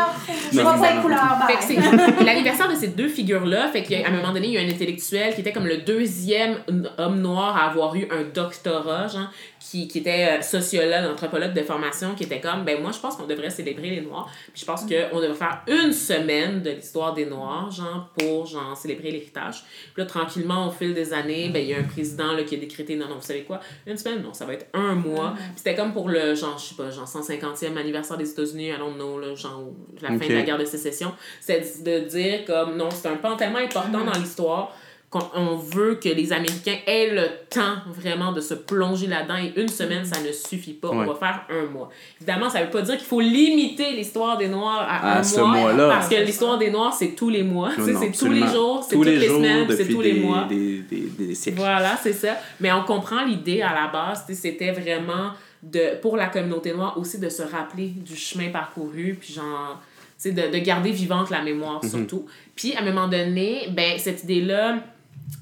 Je Non, vois pas ça- les couleurs, Fait que c'est [laughs] l'anniversaire de ces deux figures-là. Fait qu'à un moment donné, il y a un intellectuel qui était comme le deuxième homme noir à avoir eu un doctorat, genre, qui, qui était euh, sociologue, anthropologue de formation, qui était comme, ben moi, je pense qu'on devrait célébrer les Noirs. Puis je pense qu'on devrait faire une semaine de l'histoire des Noirs, genre, pour, genre, célébrer l'héritage. Puis là, tranquillement, au fil des années, ben il y a un président, là, qui a décrété, non, non, vous savez quoi, une semaine, non, ça va être un mois. Puis c'était comme pour le, genre, je sais pas, genre, 150e anniversaire des États-Unis, I don't know, là, genre, la fin de la guerre de sécession. C'est de dire, comme, non, c'est un pan tellement important dans l'histoire qu'on on veut que les Américains aient le temps vraiment de se plonger là-dedans et une semaine, ça ne suffit pas. On va faire un mois. Évidemment, ça veut pas dire qu'il faut limiter l'histoire des Noirs à, À un ce mois. mois-là. Parce que l'histoire des Noirs, c'est tous les mois. C'est tous les jours, c'est toutes les les semaines, c'est tous les mois. Des, des, des siècles. Voilà, c'est ça. Mais on comprend l'idée à la base, c'était vraiment de, pour la communauté noire aussi de se rappeler du chemin parcouru, puis genre, de, de garder vivante la mémoire surtout. Puis à un moment donné, ben, cette idée-là,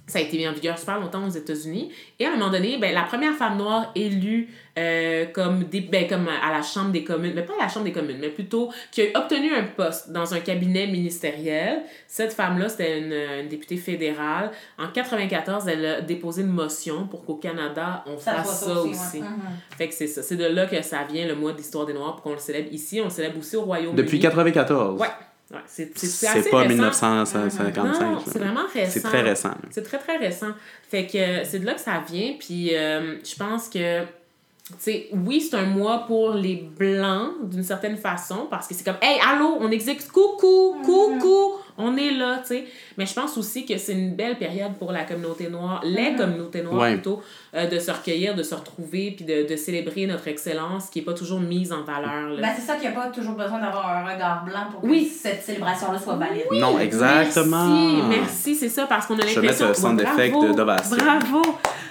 ça a été mis en vigueur super longtemps aux États-Unis. Et à un moment donné, ben, la première femme noire élue euh, comme, des, ben, comme à la Chambre des communes, mais pas à la Chambre des communes, mais plutôt qui a obtenu un poste dans un cabinet ministériel. Cette femme-là, c'était une, une députée fédérale. En 94, elle a déposé une motion pour qu'au Canada, on Ça fasse ça aussi. Mhm. Fait que c'est ça. C'est de là que ça vient, le mois de l'histoire des Noirs, pour qu'on le célèbre ici. On le célèbre aussi au Royaume-Uni. Depuis 94. Ouais. Ouais c'est, pas récent. 1955. Non, là. c'est vraiment récent. C'est très récent. C'est très, très récent. Fait que euh, c'est de là que ça vient. Puis euh, je pense que, tu sais, oui, c'est un mois pour les Blancs, d'une certaine façon, parce que c'est comme, hey, allô, on existe, coucou, coucou, on est là, tu sais. Mais je pense aussi que c'est une belle période pour la communauté noire, les communautés noires Ouais. plutôt, euh, de se recueillir, de se retrouver, puis de, de célébrer notre excellence qui est pas toujours mise en valeur. là. Ben, c'est ça qu'il n'y a pas toujours besoin d'avoir un regard blanc pour que Oui. cette célébration-là soit valide. Non, exactement. Merci, merci, c'est ça, parce qu'on a Je vais l'impression... mettre le sound Ouais, effect bravo, de- d'ovation. Bravo!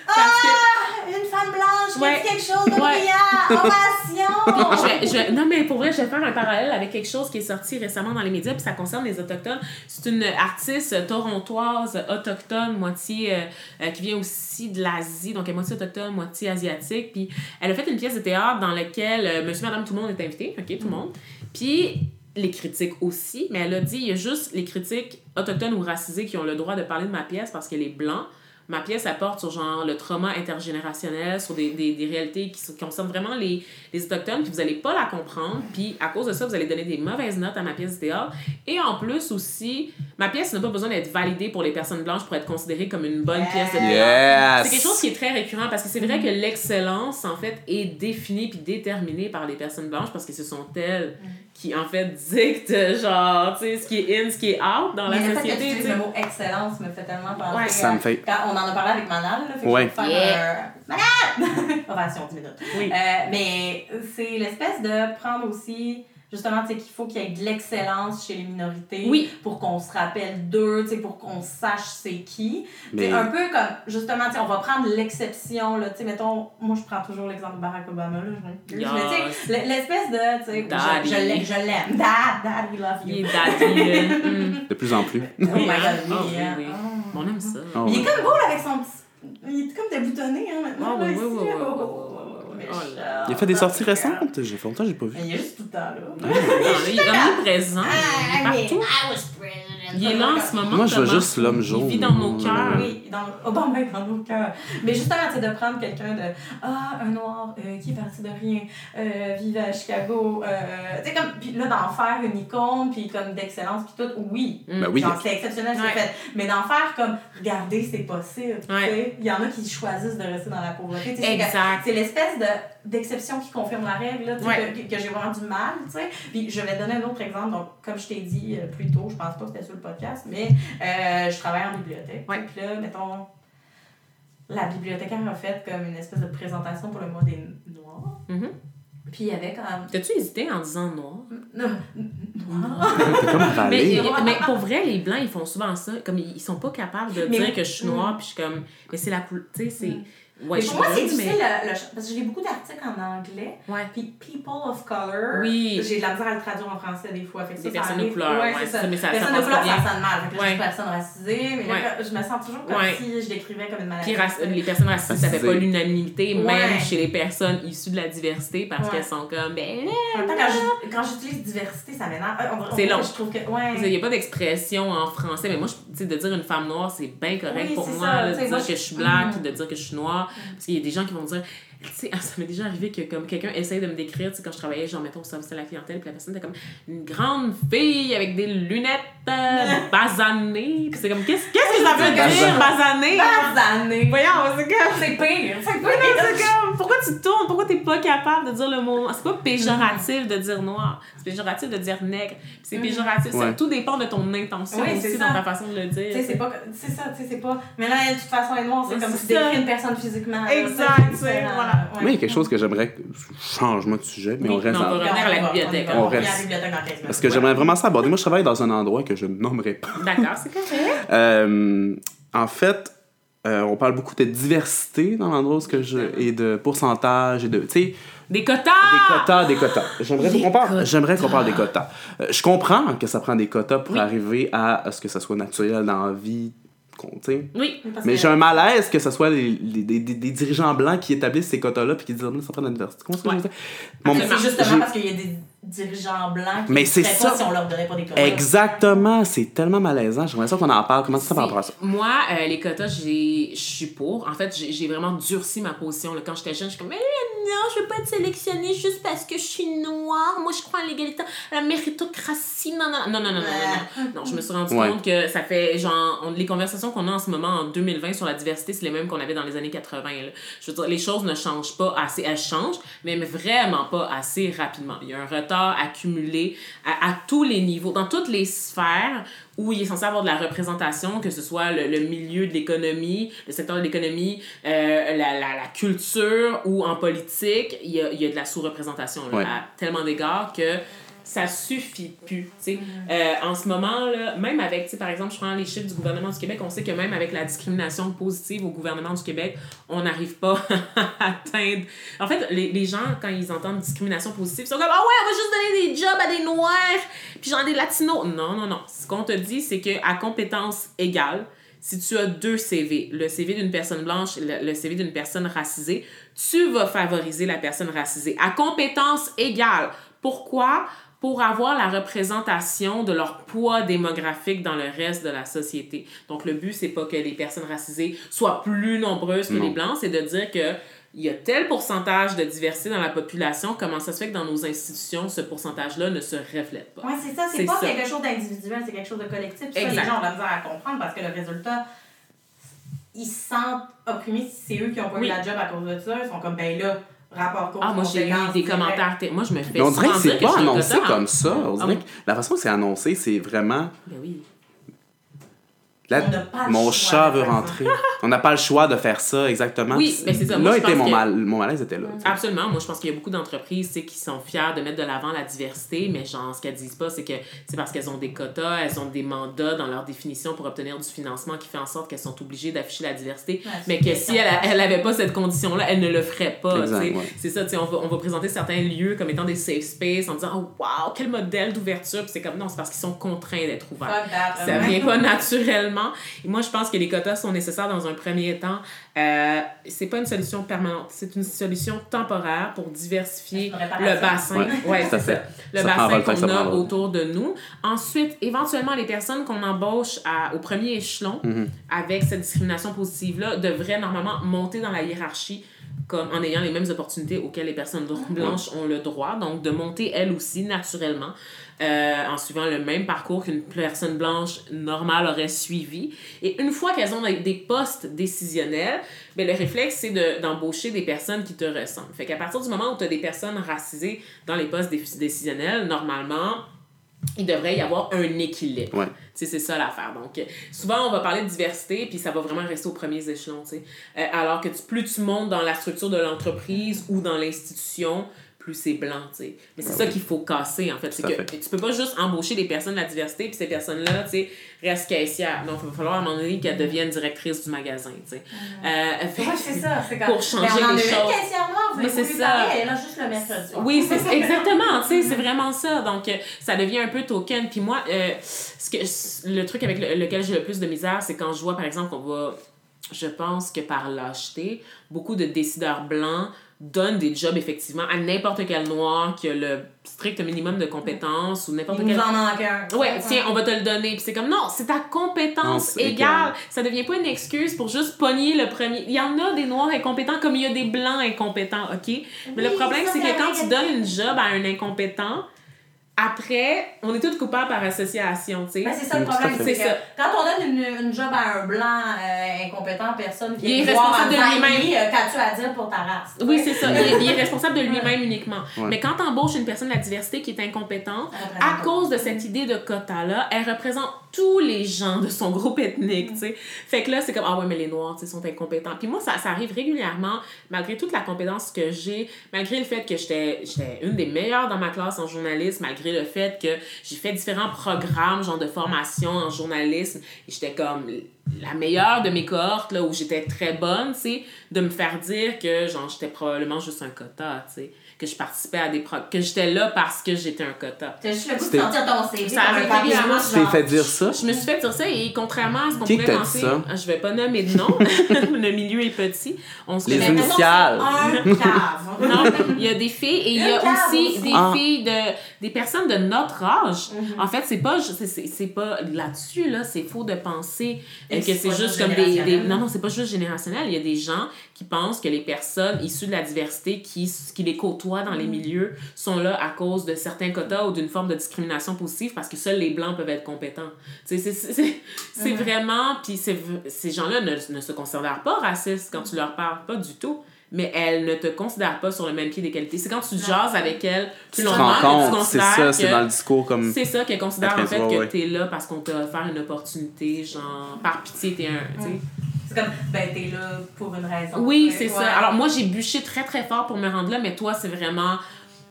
Parce que... Une femme blanche qui Ouais. dit quelque chose de brillant. [laughs] Ovation! je je non, mais pour vrai, je vais faire un parallèle avec quelque chose qui est sorti récemment dans les médias, puis ça concerne les Autochtones. C'est une artiste torontoise autochtone, moitié, euh, euh, qui vient aussi de l'Asie, donc elle est moitié autochtone, moitié asiatique. Puis elle a fait une pièce de théâtre dans laquelle euh, monsieur, madame, tout le monde est invité, OK, tout le monde. Puis les critiques aussi, mais elle a dit il y a juste les critiques autochtones ou racisés qui ont le droit de parler de ma pièce parce qu'elle est blanc. Ma pièce apporte sur genre le trauma intergénérationnel, sur des, des, des réalités qui, qui concernent vraiment les, les autochtones, puis vous allez pas la comprendre, puis à cause de ça, vous allez donner des mauvaises notes à ma pièce de théâtre. Et en plus aussi, ma pièce n'a pas besoin d'être validée pour les personnes blanches pour être considérée comme une bonne pièce de théâtre. Yes! C'est quelque chose qui est très récurrent parce que c'est vrai que l'excellence, en fait, est définie puis déterminée par les personnes blanches parce que ce sont elles qui, en fait, dictent, genre, tu sais, ce qui est in, ce qui est out dans la Mais le fait que tu société, le mot excellence me fait tellement penser. Ouais, ça me fait- Quand on en a parlé avec Manal, là, fait que Ouais. je vais faire un. Manal! [laughs] Ovation 10 minutes. Oui. Euh, mais c'est l'espèce de prendre aussi, justement, tu sais, qu'il faut qu'il y ait de l'excellence chez les minorités. Oui. Pour qu'on se rappelle d'eux, tu sais, pour qu'on sache c'est qui. Mais- C'est un peu comme, justement, tu sais, on va prendre l'exception, là, tu sais, mettons, moi je prends toujours l'exemple de Barack Obama, là, je Yes. mais tu sais, l'espèce de, tu sais, je, je l'aime, je l'aime, dad, dad, we love you. daddy. [laughs] Mm. De plus en plus. Oh my Oui, god, hein? oui, Ah, oui, hein? oui. Oh. On aime ça. Oh, Il est ouais. comme beau là, avec son petit. Il est comme déboutonné hein, maintenant. Là, oui, ici. Oh, là Il a fait des sorties récentes. J'ai fait longtemps j'ai pas vu. Mais il est juste tout le temps là. Non, il est omniprésent. Il est partout. Il est là en ce moment. Moi, je veux juste l'homme jaune. Il vit dans nos cœurs. Oui, dans, Obama est dans nos cœurs. Mais justement, tu sais, de prendre quelqu'un de Ah, un noir euh, qui est parti de rien, euh, vive à Chicago. Euh, tu sais, comme, puis là, d'en faire une icône, puis comme d'excellence, puis tout, oui. Ben oui. C'est exceptionnel ce qu'il Ouais. fait. Mais d'en faire comme, regardez, c'est possible. tu Ouais. sais. Il y en a qui choisissent de rester dans la pauvreté. Tu sais, c'est- Exact. C'est l'espèce de- d'exception qui confirme la règle, là, Ouais. que, que j'ai vraiment du mal. tu sais. Puis je vais te donner un autre exemple. Donc, comme je t'ai dit euh, plus tôt, je pense pas que c'était sur le podcast, mais euh, je travaille en bibliothèque. Ouais. Puis là, mettons, la bibliothécaire a fait comme une espèce de présentation pour le mois des Noirs. Mhm. Puis il y avait comme. T'as-tu hésité en disant noir? Non, noir. Comme Mais, pour vrai, les blancs, ils font souvent ça. Comme ils, sont pas capables de Mais- dire que je suis noire, Mm. puis je suis comme. Mais c'est la couleur. Tu sais, c'est. Mm. Ouais, mais je pour moi, c'est difficile, mais. le, le- parce que j'ai beaucoup d'articles en anglais. Ouais. Puis People of Color, Oui. j'ai de la misère à le traduire en français des fois. Fait que Des ça, ça personnes de couleur, Ouais, ça. ça, mais ça- ça personnes de couleur, pas bien. ça sonne mal. Fait que là, je suis personne racisée, mais là, je me sens toujours comme Ouais. si je l'écrivais comme une maladie. Puis raci- les personnes racisées, ça fait pas l'unanimité, même chez les personnes issues de la diversité, parce Ouais. qu'elles sont comme, ben là, En même temps, quand j'utilise diversité, ça m'énerve. C'est long. Je trouve que. Il n'y a pas d'expression en français, mais moi, je- tu sais, de dire une femme noire, c'est bien correct pour moi. de dire que je- suis black, Mhm. de dire que je suis noire. Parce qu'il y a des gens qui vont dire, tu sais, ah, ça m'est déjà arrivé que comme quelqu'un essaye de me décrire, tu sais, quand je travaillais, genre, mettons, au service de la clientèle, puis la personne était comme une grande fille avec des lunettes euh, [laughs] basanées. Puis c'est comme, qu'est-ce qu'est-ce que ça veut dire, basanées? Basané. Voyons, c'est comme. C'est pire. C'est non, c'est pire. comme, pourquoi tu tournes? Pourquoi t'es pas capable de dire le mot noir? C'est pas péjoratif de dire noir, c'est péjoratif de dire nègre. Puis C'est Mhm. péjoratif, ça, Ouais. tout dépend de ton intention Oui, aussi ça. dans ta façon de le dire. Tu sais, c'est pas. C'est ça, tu sais, c'est pas. Mais là, elle, de toute façon, elle est noire, c'est comme si tu décris ça. une personne physiquement. Exact, ça, c'est. Voilà. Ouais. Moi, il y a quelque chose que j'aimerais. Changement de sujet, mais Oui, on reste mais on en- va revenir à la bibliothèque. on à reste. la bibliothèque dans 15 minutes. Parce que j'aimerais vraiment ça aborder. Moi, je travaille dans un endroit que je ne nommerai pas. D'accord, c'est correct. [laughs] Euh, en fait, euh, on parle beaucoup de diversité dans l'endroit où ce que je, et de pourcentage et de. Tu sais, Des quotas! des quotas, des quotas. J'aimerais qu'on parle, j'aimerais qu'on parle des quotas. Euh, je comprends que ça prend des quotas pour Oui. arriver à, à ce que ça soit naturel dans la vie. Qu'on- tu sais. Oui. Parce Mais que- j'ai un malaise que ce soit les, les- des, des- des dirigeants blancs qui établissent ces quotas-là puis qui disent Ah, ça prend de la diversité. Comment ça Ouais. je veux dire? Mon- Mais c'est justement j'ai- parce qu'il y a des dirigeants blancs qui Mais c'est ça. pas si on leur donnait pas des quotas. Exactement, c'est tellement malaisant. J'aimerais ça qu'on en parle. Comment ça par rapport à ça? Moi, euh, les quotas, je suis pour. En fait, j'ai j'ai vraiment durci ma position. là. Quand j'étais jeune, je suis comme, mais non, je veux pas être sélectionnée juste parce que je suis noire. Moi, je crois en l'égalité, à la méritocratie. Non, non, non, non, non, non, non, non. Non, je me suis rendu Ouais. compte que ça fait, genre, on- les conversations qu'on a en ce moment, en 2020, sur la diversité, c'est les mêmes qu'on avait dans les années 80. là. Je veux dire, les choses ne changent pas assez. Elles changent, mais vraiment pas assez rapidement. Il y a un retard accumulé à, à tous les niveaux, dans toutes les sphères où il est censé avoir de la représentation, que ce soit le, le milieu de l'économie, le secteur de l'économie, euh, la, la, la culture ou en politique, il y a, il y a de la sous-représentation là, Ouais. à tellement d'égards que ça suffit plus. Euh, en ce moment, là, même avec, par exemple, je prends les chiffres du gouvernement du Québec, on sait que même avec la discrimination positive au gouvernement du Québec, on n'arrive pas [laughs] à atteindre. En fait, les, les gens, quand ils entendent discrimination positive, ils sont comme Ah ouais, on va juste donner des jobs à des Noirs, puis genre des Latinos. Non, non, non. Ce qu'on te dit, c'est que à compétence égale, si tu as deux CV, le CV d'une personne blanche et le CV d'une personne racisée, tu vas favoriser la personne racisée à compétence égale. Pourquoi? Pour avoir la représentation de leur poids démographique dans le reste de la société. Donc, le but, c'est pas que les personnes racisées soient plus nombreuses que Non. les blancs, c'est de dire que il y a tel pourcentage de diversité dans la population, comment ça se fait que dans nos institutions, ce pourcentage-là ne se reflète pas? Ouais, c'est ça. C'est pas ça. quelque chose d'individuel, c'est quelque chose de collectif. Puis Ça, les gens ont la misère à comprendre parce que le résultat, ils se sentent opprimés si c'est eux qui ont pas Oui. eu la job à cause de ça. Ils sont comme, ben là, rapport cause Ah, moi, j'ai eu des commentaires. Moi, je me fais Mais on dirait que c'est pas annoncé comme ça. On Ah dirait oui. que la façon que c'est annoncé, c'est vraiment. Ben oui. Là, On n'a pas le mon choix chat veut rentrer. On n'a pas le choix de faire ça, exactement. Oui, ben c'est ça. Là Moi, je était pense mon, que- mal... mon malaise était là. Absolument. Moi, je pense qu'il y a beaucoup d'entreprises qui sont fières de mettre de l'avant la diversité, mais genre, ce qu'elles disent pas, c'est que c'est parce qu'elles ont des quotas, elles ont des mandats dans leur définition pour obtenir du financement qui fait en sorte qu'elles sont obligées d'afficher la diversité, Ouais, mais que si elle, avait pas cette condition-là, elle ne le ferait pas. Ouais. C'est ça, tu sais, on va, on va présenter certains lieux comme étant des safe space en disant Oh, wow, quel modèle d'ouverture! C'est comme non, c'est parce qu'ils sont contraints d'être ouverts. Ça vient pas naturellement. Et moi, je pense que les quotas sont nécessaires dans un premier temps. Euh, c'est pas une solution permanente, c'est une solution temporaire pour diversifier le bassin. Ouais, Ouais, c'est ça. Le Ça bassin qu'on a autour de nous. Ensuite, éventuellement, les personnes qu'on embauche à- au premier échelon Mhm. avec cette discrimination positive-là devraient normalement monter dans la hiérarchie comme en ayant les mêmes opportunités auxquelles les personnes blanches ont le droit. Donc, de monter elles aussi naturellement euh, en suivant le même parcours qu'une personne blanche normale aurait suivi. Et une fois qu'elles ont des- postes décisionnels, ben, le réflexe, c'est de- d'embaucher des personnes qui te ressemblent. Fait qu'à partir du moment où tu as des personnes racisées dans les postes dé- décisionnels, normalement, il devrait y avoir un équilibre. Ouais. C'est ça l'affaire. Donc, souvent, on va parler de diversité, puis ça va vraiment rester aux premiers échelons. Euh, alors que tu- plus tu montes dans la structure de l'entreprise ou dans l'institution, plus c'est blanc, tu sais. Mais c'est Ah ça oui. qu'il faut casser, en fait. C'est que fait. tu peux pas juste embaucher des personnes de la diversité, puis ces personnes-là, tu sais, restent caissières. Non, il va falloir à un moment donné qu'elles deviennent directrices du magasin, tu sais. Euh, fait- Ouais, c'est ça. Pour changer ben, on en les a choses. caissière noire, vous Mais voulez c'est ça. parler, Elle là juste le mercredi. Oui, c'est [laughs] exactement, tu sais, c'est vraiment ça. Donc, euh, ça devient un peu token. Puis moi, euh, ce que, le truc avec le- lequel j'ai le plus de misère, c'est quand je vois, par exemple, qu'on va, je pense que par lâcheté, beaucoup de décideurs blancs donnent des jobs, effectivement, à n'importe quel noir qui a le strict minimum de compétences ou n'importe quel nous en. Ouais, tiens, on va te le donner. Puis c'est comme, non, c'est ta compétence égale. égal. Ça devient pas une excuse pour juste pogner le premier. Il y en a des noirs incompétents comme il y a des blancs incompétents, OK? Mais le problème, c'est que quand tu donnes une job à un incompétent, après, on est tous coupables par association, tu sais. Ben, c'est ça le problème. C'est que quand on donne une, une job à un blanc euh, incompétent, personne qui Il est responsable de lui-même. Euh, Qu'as-tu à dire pour ta race? Oui, c'est ça. Il est, il est responsable de [laughs] lui-même uniquement. Ouais. Mais quand tu embauches une personne de la diversité qui est incompétente, à cause de cette idée de quota-là, elle représente tous les gens de son groupe ethnique, tu sais. Fait que là, c'est comme, ah ouais, mais les Noirs, tu sais, sont incompétents. Puis moi, ça, ça arrive régulièrement, malgré toute la compétence que j'ai, malgré le fait que j'étais j'étais une des meilleures dans ma classe en journalisme, malgré le fait que j'ai fait différents programmes, genre de formation en journalisme, et j'étais comme la meilleure de mes cohortes, là, où j'étais très bonne, tu sais, de me faire dire que, genre, j'étais probablement juste un quota, tu sais, que je participais à des pro que j'étais là parce que j'étais un quota. T'as juste le goût de sortir ton CV. Ça arrive Tu t'es fait dire ça? Je me suis fait dire ça et contrairement à ce qu'on dit penser, ça? je vais pas nommer de nom, [laughs] [laughs] le milieu est petit, on se Les connaît. Initiales. Un [laughs] cave. Non, il y a des filles et il y a aussi. des Ah. filles de des personnes de notre âge. Mhm. En fait, c'est pas c'est- c'est c'est pas là-dessus là, c'est faux de penser euh, que c'est juste comme des, des non non, c'est pas juste générationnel, il y a des gens qui pensent que les personnes issues de la diversité qui qui les côtoient dans Mhm. les milieux sont là à cause de certains quotas ou d'une forme de discrimination positive parce que seuls les blancs peuvent être compétents. C'est c'est c'est- c'est Mhm. vraiment puis ces gens-là ne, ne se considèrent pas racistes quand tu leur parles pas du tout. Mais elles ne te considèrent pas sur le même pied d'égalité. C'est quand tu jases avec elles plus Tu te longuement rends que tu compte, c'est ça, c'est dans le discours comme. c'est ça qu'elle considère en fait que ouais. t'es là parce qu'on t'a offert une opportunité, genre par pitié t'es un. tu sais. C'est comme, ben, t'es là pour une raison. Oui, c'est ouais. ça. Alors moi j'ai bûché très très fort pour me rendre là, mais toi c'est vraiment.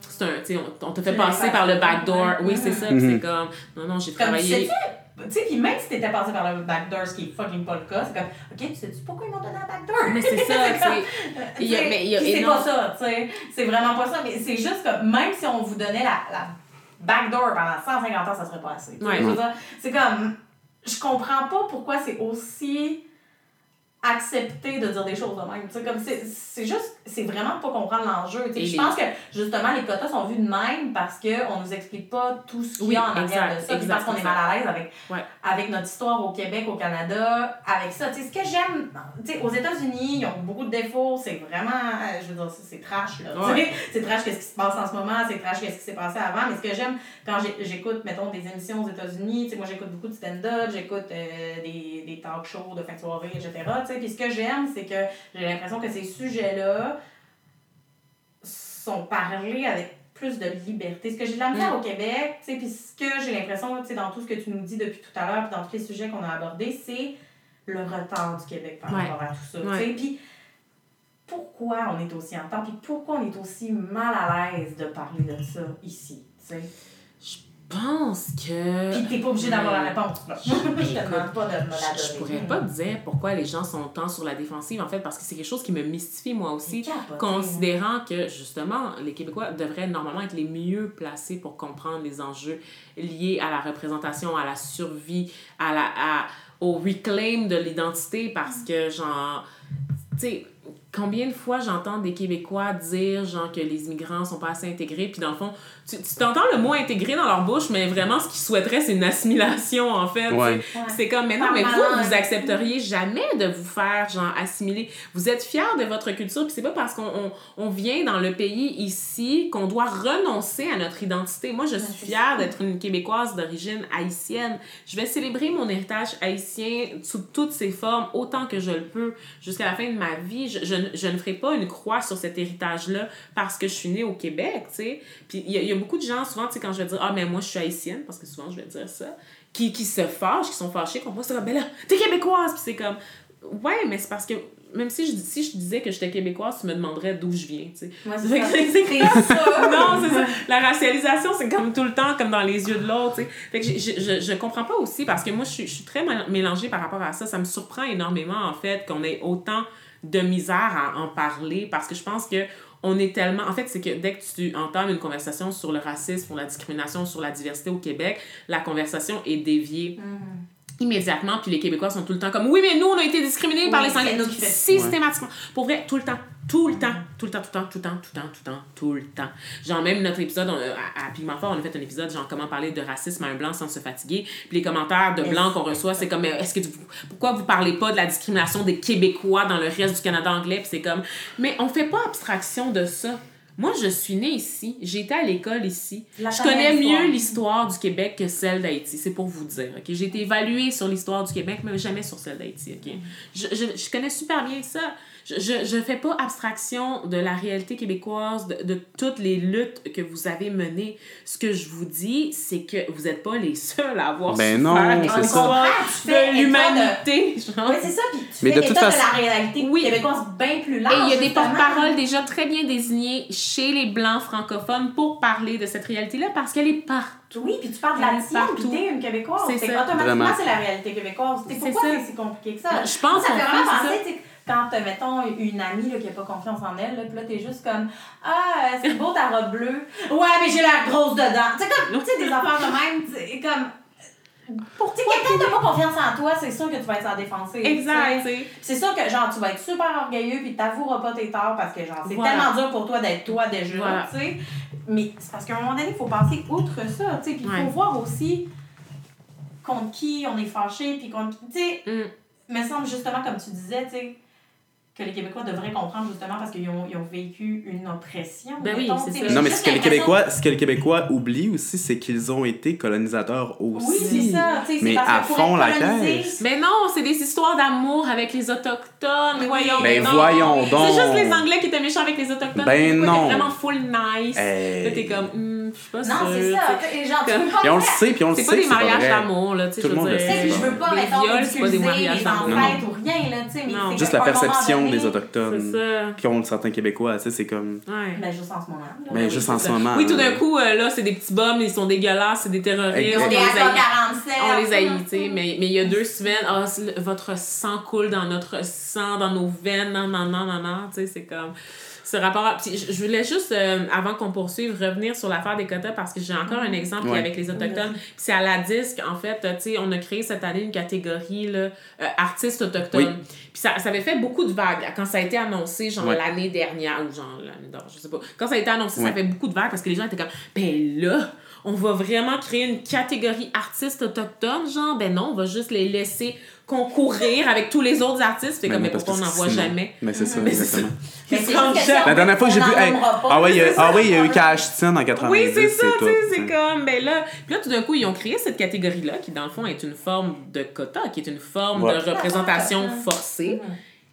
C'est un. Tu sais, on, on te fait passer par le backdoor. Oui, c'est ça. puis Mhm. c'est comme. Non, non, j'ai Comme tu travaillé. Tu sais, puis même si t'étais passé par le backdoor, ce qui est fucking pas le cas, c'est comme, ok, tu sais-tu pourquoi ils m'ont donné un backdoor? Mais c'est ça, [laughs] tu sais. Il y a- Tu sais, mais il y a puis c'est énorme- pas ça, tu sais. C'est vraiment pas ça, mais c'est juste que même si on vous donnait la, la backdoor pendant 150 ans, ça serait pas assez. Ouais. C'est comme, je comprends pas pourquoi c'est aussi accepté de dire des choses de même. Tu sais, comme c'est c'est juste c'est vraiment pas comprendre l'enjeu. tu sais. Et Je pense que justement les quotas sont vus de même parce qu'on nous explique pas tout ce qu'il y Oui, a en arrière de ça. puis exact, parce qu'on est mal à l'aise avec, Ouais. avec notre histoire au Québec, au Canada, avec ça. Tu sais, ce que j'aime, tu sais, aux États-Unis, ils ont beaucoup de défauts. C'est vraiment, je veux dire, c'est trash. Là, tu sais. Ouais. C'est trash qu'est-ce qui se passe en ce moment, c'est trash qu'est-ce qui s'est passé avant. Mais ce que j'aime quand j'écoute, mettons, des émissions aux États-Unis, tu sais, moi j'écoute beaucoup de stand-up, j'écoute euh, des, des talk shows de fin de soirée, etc. tu sais. Puis ce que j'aime, c'est que j'ai l'impression que ces sujets-là sont parlés avec plus de liberté. Ce que j'ai de la misère Mm. au Québec, puis ce que j'ai l'impression, dans tout ce que tu nous dis depuis tout à l'heure, puis dans tous les sujets qu'on a abordés, c'est le retard du Québec par Ouais. rapport à tout ça. Puis pourquoi on est aussi en retard, puis pourquoi on est aussi mal à l'aise de parler de ça ici, pense que. Puis t'es pas obligé d'avoir la réponse. Je [laughs] te demande pas de me la donner. Je, pourrais pas te dire pourquoi les gens sont tant sur la défensive, en fait, parce que c'est quelque chose qui me mystifie moi aussi, considérant que justement, les Québécois devraient normalement être les mieux placés pour comprendre les enjeux liés à la représentation, à la survie, à la, à, au reclaim de l'identité, parce que, genre, tu sais, combien de fois j'entends des Québécois dire, genre, que les immigrants sont pas assez intégrés, puis dans le fond, tu, tu t'entends le mot intégré dans leur bouche, mais vraiment, ce qu'ils souhaiteraient, c'est une assimilation, en fait. Ouais. Ouais. C'est comme, mais non, mais vous, vous accepteriez jamais de vous faire, genre, assimiler. Vous êtes fiers de votre culture, puis c'est pas parce qu'on on, on vient dans le pays ici qu'on doit renoncer à notre identité. Moi, je suis fière d'être une Québécoise d'origine haïtienne. Je vais célébrer mon héritage haïtien sous toutes ses formes, autant que je le peux, jusqu'à la fin de ma vie. Je, je, ne- je ne ferai pas une croix sur cet héritage-là parce que je suis née au Québec, tu sais. Puis il y, a- il y a beaucoup de gens, souvent, tu sais, quand je vais dire, ah, mais moi, je suis haïtienne, parce que souvent, je vais dire ça, qui, qui se fâchent, qui sont fâchés, qu'on c'est comme, ben là, t'es québécoise! Puis c'est comme, ouais, mais c'est parce que même si je, dis- si je disais que j'étais québécoise, tu me demanderais d'où je viens, tu sais. Ouais, c'est que ça. ça. [laughs] non, c'est ça. La racialisation, c'est comme tout le temps, comme dans les yeux de l'autre. tu sais. Fait que je, je, je, comprends pas aussi parce que moi, je suis, je suis très mélangée par rapport à ça. Ça me surprend énormément, en fait, qu'on ait autant de misère à en parler parce que je pense que on est tellement. En fait, c'est que dès que tu entames une conversation sur le racisme, sur la discrimination, sur la diversité au Québec, la conversation est déviée immédiatement, puis les Québécois sont tout le temps comme oui, mais nous, on a été discriminés par les Anglais. fait- Systématiquement. Pour vrai, tout le temps. Tout le temps. Tout le temps, tout le temps, tout le temps, tout le temps, tout le temps, tout le temps. Genre, même notre épisode, on- à, à Pigment Fort, on a fait un épisode, genre, comment parler de racisme à un blanc sans se fatiguer. Puis les commentaires de blancs qu'on reçoit, c'est comme, mais est-ce que tu- pourquoi vous parlez pas de la discrimination des Québécois dans le reste du Canada anglais? Puis c'est comme, mais on fait pas abstraction de ça. Moi, je suis née ici. J'ai été à l'école ici. La je connais mieux l'histoire du Québec que celle d'Haïti. C'est pour vous dire. ok? J'ai été évaluée sur l'histoire du Québec, mais jamais sur celle d'Haïti. ok? Je, je, je connais super bien ça. Je, je, je fais pas abstraction de la réalité québécoise, de, de toutes les luttes que vous avez menées. Ce que je vous dis, c'est que vous n'êtes pas les seuls à avoir Ben souffert non, de c'est ça. de l'humanité. genre. Oui, c'est ça. Puis tu Mais fais de toute façon- de la réalité Oui. québécoise bien plus Et large. il y a des porte-paroles déjà très bien désignés chez les Blancs francophones pour parler de cette réalité-là parce qu'elle est partout. Oui, puis tu parles de la tienne, puis une Québécoise. C'est Automatiquement, c'est la réalité québécoise. Pourquoi ça. c'est si compliqué que ça? Je pense ça fait vraiment c'est penser, quand, mettons, une amie là, qui n'a pas confiance en elle, là, puis là, t'es juste comme Ah, c'est beau ta robe bleue. Ouais, mais j'ai l'air grosse dedans. Tu sais, comme, tu sais, des affaires de même, t'sais, comme. Pour tu sais, quelqu'un qui n'a pas confiance en toi, c'est sûr que tu vas être en défensive. Exact. C'est sûr que genre tu vas être super orgueilleux puis t'avoueras pas tes torts parce que genre c'est Voilà. tellement dur pour toi d'être toi déjà, Voilà. tu sais. Mais c'est parce qu'à un moment donné, il faut passer outre ça, tu sais, puis il Ouais. faut voir aussi contre qui on est fâché puis contre qui, tu sais, Mm. me semble justement comme tu disais, tu sais que les Québécois devraient comprendre justement parce qu'ils ont, ils ont vécu une oppression. Ben oui, c'est ça. Non, mais ce que, les Québécois, ce que les Québécois oublient aussi, c'est qu'ils ont été colonisateurs aussi. Oui, c'est ça, Mais parce à fond, la caisse. Mais non, c'est des histoires d'amour avec les Autochtones. Oui. Voyons Ben non. voyons donc. C'est juste les Anglais qui étaient méchants avec les Autochtones. Ben non. T'es vraiment full nice. Hey. Là, t'es comme, Hmm, je suis pas Non, c'est ça. Et genre, tu Comme- peux pas Et on le sait, puis on le C'est sait pas des c'est pas mariages vrai. d'amour, là, tu sais, Tout je le veux monde le puis je veux pas, Des mettons, viols, c'est pas des mariages d'amour. ou rien, là, tu sais, mais Non. c'est Juste la perception des C'est Autochtones ça. qui ont certains Québécois, tu sais, c'est comme... Ouais. Ben, juste en ce moment. Mais Oui, juste c'est en ce moment. Oui, tout d'un coup, euh, là, c'est des petits bums, ils sont dégueulasses, c'est des terroristes. Exact. Ils ont on des les haït. AK-47. On les haït, tu sais. Mais, mais il y a deux semaines, ah, votre sang coule dans notre sang, dans nos veines, non, non, non, non, non, tu sais, c'est comme. Ce rapport Puis je voulais juste, euh, avant qu'on poursuive, revenir sur l'affaire des quotas parce que j'ai encore un exemple Ouais. avec les Autochtones. Puis c'est à la disque, en fait, euh, tu sais, on a créé cette année une catégorie, là, euh, artistes autochtones. Puis ça, ça avait fait beaucoup de vagues. Quand ça a été annoncé, genre Ouais. l'année dernière, ou genre l'année d'or, je sais pas. Quand ça a été annoncé, ça fait beaucoup de vagues parce que les gens étaient comme, ben là, on va vraiment créer une catégorie artistes autochtones, genre, ben non, on va juste les laisser concourir avec tous les autres artistes. C'est comme, mais pourquoi on n'en voit jamais? Mais c'est ça, Mais c'est ça. exactement. La dernière fois que j'ai vu. ah oui, il y a- c'est ah oui, il y a eu. Cashton en 90. Oui, c'est ça, tu sais, c'est comme, ben là, puis là, tout d'un coup, ils ont créé cette catégorie-là, qui dans le fond est une forme de quota, qui est une forme Ouais. de représentation Ouais. forcée.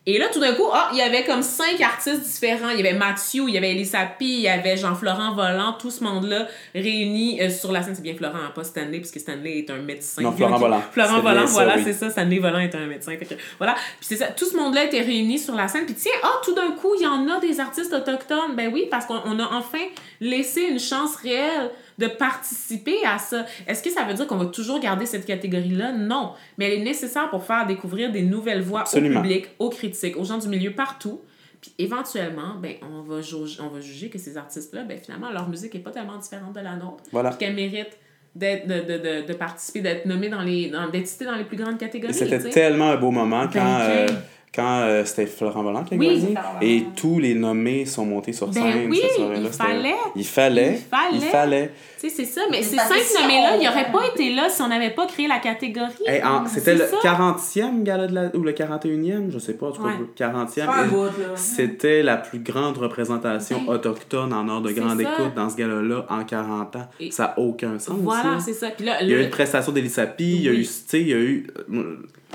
Et là, tout d'un coup, ah, il y avait comme cinq artistes différents. Il y avait Mathieu, il y avait Elisa P, il y avait Jean-Florent Volant, tout ce monde-là réuni euh, sur la scène. C'est bien Florent, hein, pas Stanley, puisque Stanley est un médecin. Non, Florent Volant. Florent Volant, voilà, oui. c'est ça. Stanley Volant est un médecin. Fait que, voilà. Puis c'est ça. Tout ce monde-là était réuni sur la scène. Puis tiens, ah, tout d'un coup, il y en a des artistes autochtones. Ben oui, parce qu'on on a enfin laissé une chance réelle de participer à ça. Est-ce que ça veut dire qu'on va toujours garder cette catégorie-là? Non. Mais elle est nécessaire pour faire découvrir des nouvelles voix Absolument. au public, aux critiques, aux gens du milieu partout. Puis éventuellement, ben, on, va juger, on va juger que ces artistes-là, ben, finalement, leur musique est pas tellement différente de la nôtre. Voilà. Puis qu'elle mérite d'être, de, de, de, de participer, d'être nommée dans les, dans, d'être dans les plus grandes catégories. C'était tellement un beau moment quand, Ben, euh. Quand euh, c'était Florent Volant qui a Oui, gagné. Et tous les nommés sont montés sur Ben scène oui, cette soirée-là. il fallait. Il fallait. Il fallait. Il fallait. Tu sais, c'est ça. Mais ces cinq nommés-là, on- ils n'auraient pas été là si on n'avait pas créé la catégorie. Hey, en- C'est C'était le ça. 40e gala de la... ou le 41e, je sais pas, en tout cas, Ouais. le 40e. Pas un Et bout, là. C'était la plus grande représentation Ben, autochtone en heure de grande ça. écoute dans ce gala-là en 40 ans. Et- ça n'a aucun sens. Voilà, là. c'est ça. Puis là, Il y a eu une prestation d'Elisapi, il y a Oui. eu, tu sais, il y a eu...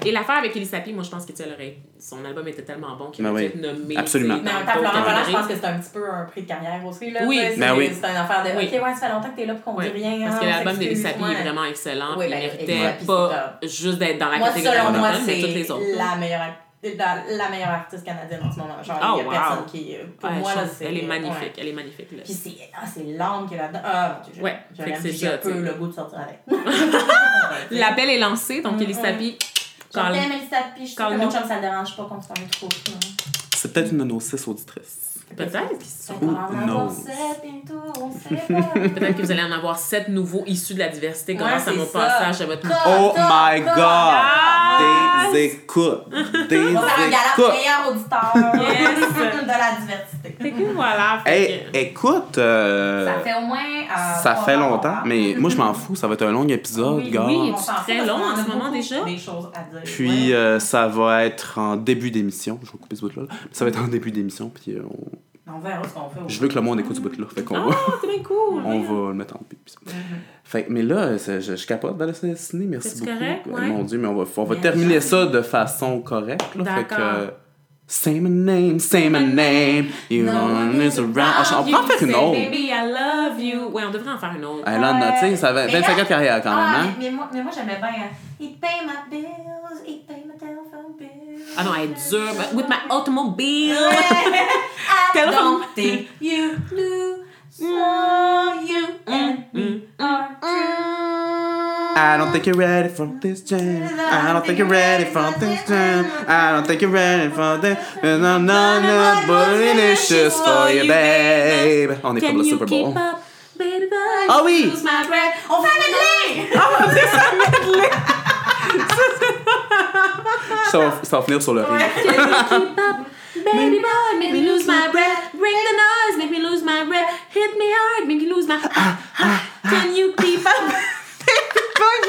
euh, Et l'affaire avec Elisa P, moi, je pense que tu aurait- son album était tellement bon qu'il Ben aurait oui. pu être nommé. Absolument. Mais en Florent Volant, je pense que c'est un petit peu un prix de carrière aussi. Là, Oui. Tu sais, Ben c'est- oui. C'est une affaire de. Oui. Ok, ouais, ça fait longtemps que t'es là pour qu'on Ouais. dit rien. Parce hein, que l'album s'excuse, d'Elisa P ouais. est vraiment excellent. Oui, il ben, méritait pas juste d'être dans la Moi, catégorie selon moi, mais toutes les autres. la meilleure, la, meilleure artiste canadienne en ce moment. Genre, Oh, il y a wow. personne qui. Pour Ouais, moi, je là, pense- c'est. elle est magnifique. ouais. Elle est magnifique. Là. Puis c'est ah, c'est l'âme qui est là-dedans. Ah, je, Ouais, j'ai un peu le goût de sortir avec. [laughs] [laughs] L'appel est lancé, donc Mm, Elisa mm. Quand Quand- sais que Calme-nous. mon chum, ça le dérange pas qu'on se parle trop. C'est peut-être une de nos six auditrices. Peut-être. Peut-être que vous allez en avoir sept nouveaux issus de la diversité Ouais, grâce à c'est mon ça. passage à votre Oh my god! Des écoutes! [laughs] Des On va faire un gala écoutes! meilleur auditeur Yes. [laughs] de la diversité. Fait que voilà. Hey, que- écoute, euh, Ça fait au moins. euh, ça fait longtemps, mais moi je m'en fous, ça va être un long épisode, Oui, gars. oui. Fout très long en ce moment déjà. Des choses à dire. Puis Ouais. euh, ça va être en début d'émission. Je vais couper ce bout-là. là. Ça va être en début d'émission. Puis euh, on- On verra ce qu'on fait. je veux que le monde écoute ce bout-là. Fait qu'on va, Ah, c'est bien cool. on va le mettre en début. Fait que- mais là, je, je capote dans la ciné. Merci beaucoup. correct? Euh, Ouais. Mon Dieu, mais on va, on va Bien terminer ça de façon correcte. Là. Fait que. My name, say my name. You No one is around. Ah, on You peut en faire une autre. Baby, I love you. Ouais, on devrait en faire une autre. Elle en a, tu sais, ça fait Mais 25 là- ans de carrière quand même, Ah, hein? mais, mais moi, mais moi j'aimais bien. hein. He pay my bills, he pay my telephone bills. Ah non, elle est dure. With my automobile. [laughs] I Telephone. don't think you lose. So you and me are true. I don't think you're ready for this jam. I don't think you're ready for this jam. I don't think you're ready for this. And I'm not not delicious for you, babe. On est pour Can le you Super keep Bowl. up, baby boy? Ah oui! Lose my breath. On fait un medley! Ça va, [laughs] ça va finir sur le rire. Can you keep up, baby boy? Make me lose my breath. Bring the noise, make me lose my breath. Hit me hard, make me lose my. Ah, ah. [laughs] Can you keep up?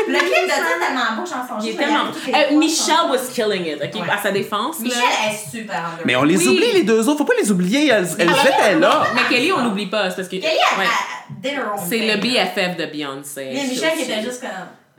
Le clip de ça tellement beau, chanson. Il est tellement. Euh, Michelle was killing it, ok? Ouais. À sa défense. là. Michelle est super underrated. Mais on les Oui. oublie, les deux autres. Faut pas les oublier. Elles, elles Ah, étaient là. Mais Kelly, on l'oublie pas, c'est parce que. Kelly, elle, Ouais. C'est le. BFF de Beyoncé. Mais Michelle qui était juste comme.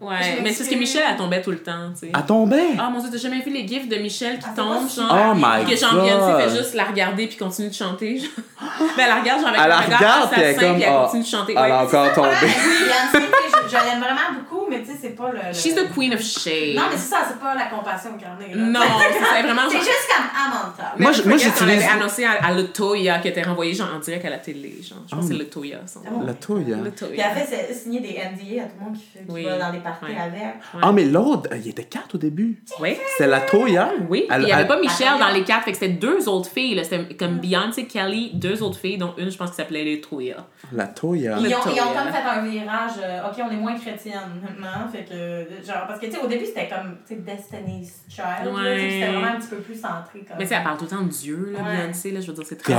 Ouais, mais c'est parce que. Michelle, elle tombait tout le temps, tu sais. Elle tombait? Ah mon dieu, t'as jamais vu les gifs de Michelle qui Ah, tombent, genre. Oh my que. Beyoncé fait juste la regarder puis continue de chanter. genre. [gasps] ben, elle la regarde, genre avec Elle la regard regarde, puis elle comme, puis elle ah, continue de chanter. Elle Ouais. [laughs] a encore tombé. Sais, je, je l'aime vraiment beaucoup, mais tu sais, c'est pas le. le- She's the queen of shade. Non, mais c'est ça, c'est pas la compassion incarnée. là. Non, c'est vraiment C'est juste comme Amanta. Moi, je- moi, on j'utilise- avait annoncé à, à Latoya qui était renvoyé genre en direct à la télé. Genre. Je pense que c'est Oh. Latoya. Son nom. bon? La touille. hein. Puis Latoya. elle fait c'est- signer des NDA à tout le monde qui, fait, qui Oui. va dans des parties Ouais. avec. Ah, mais l'autre, euh, il était quatre au début. Oui. C'était la Toya. Oui, Elle- il n'y avait elle- pas Michelle dans les quatre, fait que c'était deux autres filles. là. C'était comme Beyoncé, Kelly, deux autres filles, dont une, je pense, qui s'appelait Latoya. La Toya. Ils ont, ils ont Latoya. comme fait un virage, euh, ok, on est moins chrétienne maintenant, fait que, genre, parce que, tu sais, au début, c'était comme, tu sais, Destiny's Child, c'était vraiment un petit peu plus centré, comme. Mais tu sais, elle parle tout le temps de Dieu, là, Ouais. Beyoncé, là, je veux dire, c'est très.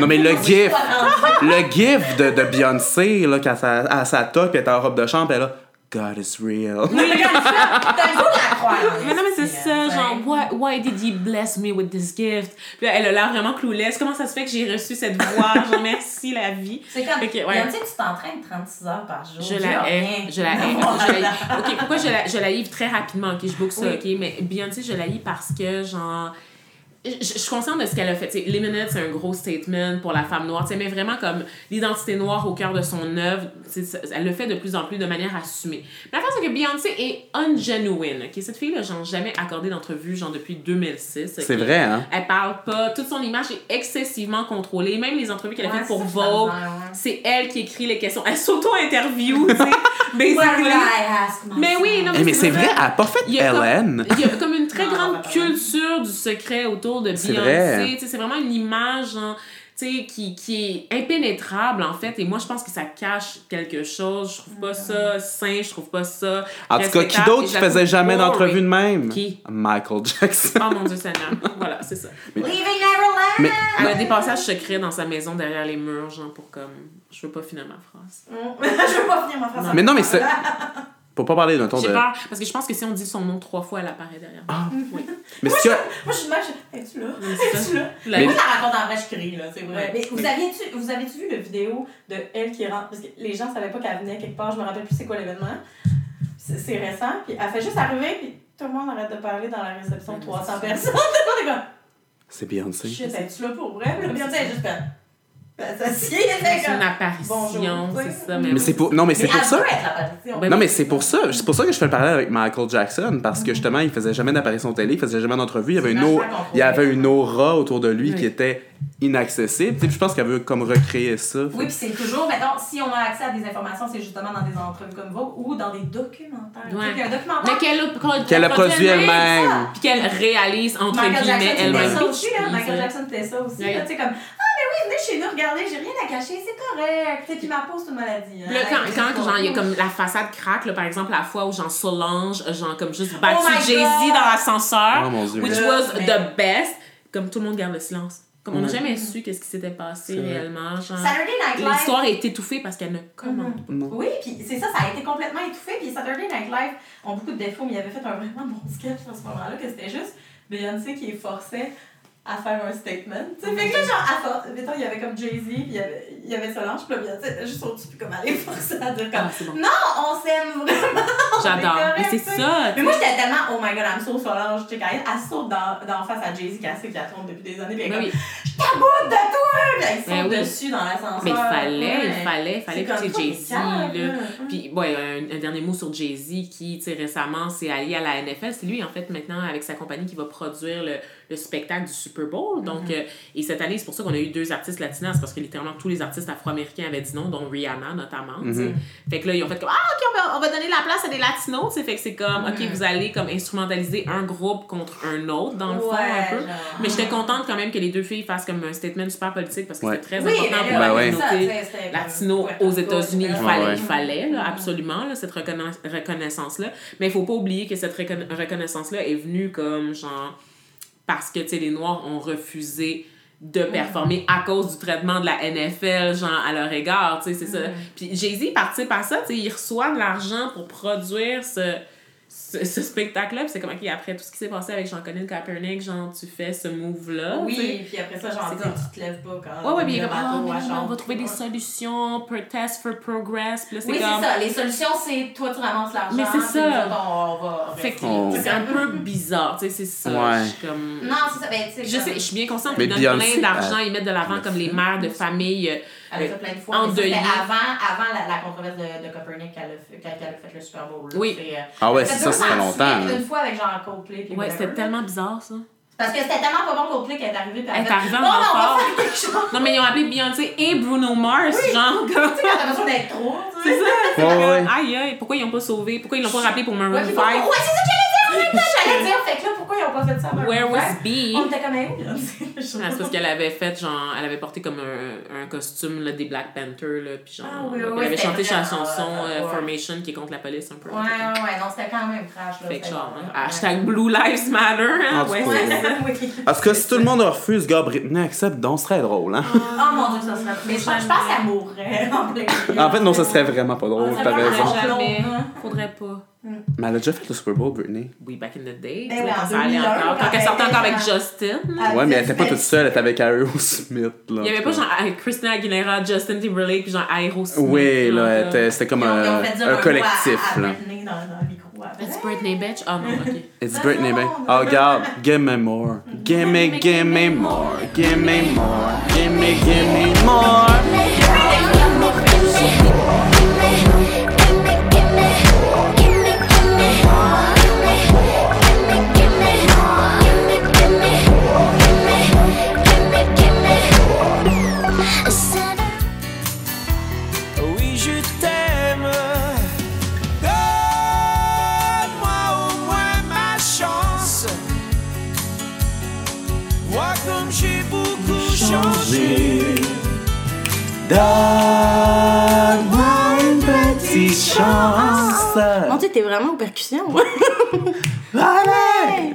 Non, mais le gif. Le gif de, de Beyoncé, là, quand sa, à sa toque, elle est en robe de chambre, elle est là. God is real. T'as le goût de la croire. Mais non, mais c'est ça, hein, genre, ouais. why, why did he bless me with this gift? Puis là, elle a l'air vraiment clouless. Comment ça se fait que j'ai reçu cette voix? [laughs] Genre, merci la vie. C'est comme, que, ouais. Beyoncé, tu t'entraînes 36 heures par jour. Je la hais. Je la hais. Ok, pourquoi je la, je la livre très rapidement? Ok, je book ça, Oui. ok? Mais Beyoncé, je la lis parce que, genre. Je, je suis consciente de ce qu'elle a fait. T'sais, Lemonade, c'est un gros statement pour la femme noire. T'sais, mais vraiment comme l'identité noire au cœur de son œuvre, elle le fait de plus en plus de manière assumée. Mais la chose, c'est que Beyoncé est ungenuine. ok? Cette fille-là, j'en ai jamais accordé d'entrevue, genre depuis 2006. ok? C'est vrai, hein? Elle parle pas. Toute son image est excessivement contrôlée. Même les entrevues qu'elle a Ouais, faites pour Vogue, c'est elle qui écrit les questions. Elle s'auto-interview, tu sais, What [laughs] basically. would I ask myself? Mais oui, non, Eh, mais c'est vrai, elle a pas fait Il y a comme- Hélène. Il y a comme une très [laughs] Non, grande culture du secret autour de C'est Beyoncé. vrai. C'est vraiment une image sais, qui, qui est impénétrable, en fait. Et moi, je pense que ça cache quelque chose. Je trouve pas ça sain, je trouve pas ça. En tout cas, qui d'autre qui faisait jamais d'entrevue de même? Qui? Michael Jackson. Oh mon Dieu Seigneur. voilà, c'est ça. Leaving Neverland! Mais- Elle a des passages secrets dans sa maison derrière les murs, genre pour comme. Je veux pas finir ma phrase. [laughs] je veux pas finir ma phrase. Mais non, mais c'est. [laughs] Faut pas parler d'un ton de. peur, parce que je pense que si on dit son nom trois fois, elle apparaît derrière. Ah. Oui. Mais si tu as- Moi, je suis de même, je es-tu là? Es-tu là? La- Moi, je la raconte en vrai, je crie, là, c'est vrai. Ouais. Mais vous aviez-tu vous avez vu la vidéo de elle qui rentre? Parce que les gens savaient pas qu'elle venait quelque part, je me rappelle plus c'est quoi l'événement. C'est récent, puis elle fait juste arriver, puis tout le monde arrête de parler dans la réception, 300 personnes. [laughs] C'est Beyoncé. shit, es-tu là pour vrai? Beyoncé, elle est juste Ben, C'est une apparition, Bonjour. c'est ça. Mais, Mais oui. c'est pour. Non, mais c'est Mais pour ça. Ben Non, mais c'est pour ça. C'est pour ça que je fais le parallèle avec Michael Jackson. Parce que justement, il faisait jamais d'apparition télé, il faisait jamais d'entrevue. Il y avait une, C'est au- vachement il y avait une aura autour de lui Oui. qui était inaccessible. Tu sais, puis je pense qu'elle veut comme recréer ça. Oui, puis c'est toujours, mettons, si on a accès à des informations, c'est justement dans des entrevues comme Vogue ou dans des documentaires. Tu sais, Ouais. il y a un documentaire. Mais qu'elle a, Qu'elle a produit elle-même. Puis qu'elle réalise, entre Michael guillemets, Jackson, c'était elle-même. ça aussi, Michael. Jackson, c'était ça aussi. Tu sais, comme, mais oui, venez chez nous, regardez, j'ai rien à cacher, c'est correct. Sais, puis ma peau, c'est une maladie. hein. Là, quand, quand c'est genre, il y a pas- comme la façade craque, là, par exemple, la fois où genre Solange, genre comme juste battu Oh Jay-Z dans l'ascenseur, Oh mon dieu. which Là, was mais- the best, comme tout le monde garde le silence. Comme on n'a jamais su qu'est-ce qui s'était passé C'est réellement. Genre, Saturday Night Live. l'histoire est étouffée parce qu'elle ne commande pas. Non. Oui, puis c'est ça, ça a été complètement étouffé. Puis Saturday Night Live ont beaucoup de défauts, mais il avait fait un vraiment bon sketch à ce moment-là, que c'était juste Beyoncé qui forçait à faire un statement. Tu sais, fait que là, genre, à mettons, il y avait comme Jay-Z, puis il y avait, il y avait Solange, puis là, juste au-dessus, puis comme elle est [laughs] forcée à dire comme Ah, bon. Non, on s'aime vraiment! J'adore. Mais c'est ça. Mais moi, j'étais tellement, oh my god, I'm so Solange, tu sais, quand elle, elle saute dans, dans face à Jay-Z, qu'elle sait qu'elle tourne depuis des années, puis elle est Ben comme, je t'aboute de toi! Puis elle saute Ben oui. dessus dans l'ascenseur. Mais il fallait, Ouais. il fallait, il fallait que comme Jay-Z, là. Puis, ouais, un, un dernier mot sur Jay-Z qui, tu sais, récemment s'est allié à la NFL. C'est lui, en fait, maintenant, avec sa compagnie, qui va produire le, le spectacle du Super Bowl. Donc, euh, et cette année, c'est pour ça qu'on a eu deux artistes latinos, c'est parce que littéralement tous les artistes afro-américains avaient dit non, dont Rihanna notamment. sais. Fait que là, ils ont fait comme, ah, ok, on va, on va donner la place à des latinos, tu sais. Fait que c'est comme, ok, vous allez comme instrumentaliser un groupe contre un autre, dans le fond, un peu. genre. Mais j'étais contente quand même que les deux filles fassent comme un statement super politique parce que Ouais. c'était très Oui, important mais pour la Ben c'est communauté latino aux États-Unis. Il fallait, il fallait là, Mhm. absolument, là, cette reconna- reconnaissance-là. Mais il faut pas oublier que cette reconna- reconnaissance-là est venue comme, genre, parce que, tu sais, les Noirs ont refusé de performer à cause du traitement de la NFL, genre, à leur égard, tu sais, c'est ça. Puis Jay-Z participe à ça, tu sais, il reçoit de l'argent pour produire ce, ce, ce spectacle-là, puis c'est comme, OK, après tout ce qui s'est passé avec Jean-Colin Kaepernick, genre, tu fais ce move-là. Oui, puis après ça, genre, comme- tu te lèves pas quand. Ouais, ouais, puis il est le comme, ah, non, on va trouver des solutions, protest for progress, puis là, c'est Oui, comme... c'est ça. Les solutions, c'est toi, tu ramasses l'argent. Mais c'est ça. on, va. Fait que Oh. c'est un peu bizarre, tu sais, c'est ça. Ouais. Je suis comme... Non, c'est ça. Ben, tu sais, Je sais, je suis bien consciente qu'ils donnent plein d'argent, ils mettent de l'avant comme le les mères de famille euh, Elle l'a fait plein de fois. En mais ça, c'était avant, avant la, la controverse de, de Copernic qu'elle a fait, a fait le Super Bowl. là. Oui. C'est, euh, Ah ouais, ça fait ça, ça fait longtemps. Une fois avec genre Coldplay. Ouais, c'était tellement bizarre, ça. Parce que c'était tellement pas bon Coldplay qu'elle est arrivée. puis Elle est arrivée en Bon, non, on va renfort. faire quelque chose. Non, mais ils ont appelé Beyoncé et Bruno Mars, genre. Tu sais, quand t'as besoin d'être trop. tu sais. C'est ça. Aïe, aïe, pourquoi ils n'ont pas sauvé? Pourquoi ils l'ont pas rappelé pour Maroon Ouais, 5? puis pourquoi- ouais, c'est ça que j'allais dire en même temps. J'allais dire, fait que là, pourquoi ils ont pas fait ça Where 5? was B? On était comme, où, là? [laughs] Ah, c'est parce qu'elle avait fait, genre, elle avait porté comme un, un costume là, des Black Panther, là, puis genre, Ah oui, oui, elle avait chanté sa chanson euh, euh, ouais. Formation qui est contre la police un peu. Ouais, ouais, ouais, non, c'était quand même trash, là. Fait que genre, hein, hashtag Blue Lives Matter, hein, En ouais, [laughs] oui. Parce que si tout le monde refuse, gars, Britney accepte, donc ce serait drôle, hein? Oh mon dieu, ça serait. Mais je pense je pense qu'elle mourrait en plein. En fait, non, ça serait vraiment pas drôle, t'as raison. Faudrait pas. Mais elle a déjà fait le Super Bowl, Britney. Oui, back in the day. Ben oui, sais, en quand ça allait 2001, encore. quand elle sortait encore avec Justin. Ouais, mais elle était pas toute seule, elle était avec Aerosmith, là. Il y avait pas genre Christina Aguilera, Justin Timberlake, puis genre Aerosmith. Oui, là, c'était comme un, à- collectif, à là. Britney dans, dans. It's Britney, bitch. Ah non, ok. [laughs] It's Britney, babe. Oh, regarde, give me more. Give me, give me more. Give me more. Give me, give me more. T'es vraiment aux percussions. [laughs] Allez!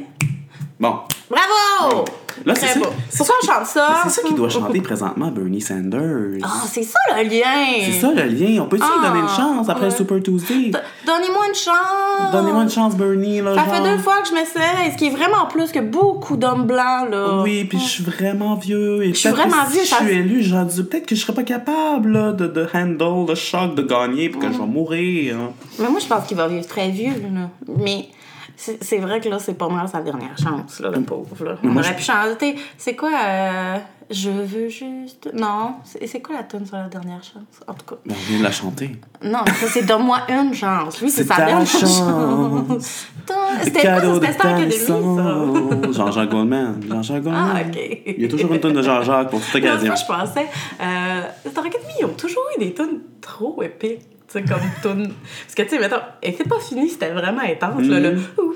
Bon, Bravo! là, c'est Très ça. beau. c'est Pourquoi ça on chante ça? C'est ça qui doit [laughs] chanter présentement Bernie Sanders. Ah, c'est ça le lien! C'est ça le lien. On peut-tu lui Ah, donner une chance après le. Super Tuesday? Donnez-moi une chance! Donnez-moi une chance, Bernie. Là, Ça fait deux fois que je m'essaie, ce qui est vraiment plus que beaucoup d'hommes blancs, là. Oui, puis je suis vraiment vieux. Et Je suis vraiment si vieux, Je ça- suis élu, j'aurais dû- peut-être que je serais pas capable là, de, de handle le choc de gagner puis que je vais Mm. mourir. hein. Mais moi, je pense qu'il va vivre très vieux, là. Mais c'est c'est vrai que là, c'est pas mal sa dernière chance, là, le pauvre, là. On aurait pu chanter. C'est quoi, euh, Je veux juste. Non, c'est c'est quoi la tune sur la dernière chance? En tout cas? Mais on vient de la chanter. Non, ça, c'est Donne-moi une chance. Lui, c'est C'est sa dernière chance. C'était quoi, C'était Star ta Academy, ça? [laughs] Jean-Jacques Goldman. Jean-Jacques Goldman. Ah, ok. Il y a toujours une tonne de Jean-Jacques pour toute occasion. ça, je pensais. Euh, Star Academy, ils ont toujours eu des tunes trop épiques. Sais, comme tunes. Parce que, tu sais, mettons, et c'est pas fini, c'était vraiment intense, là. le Mhm. Wow,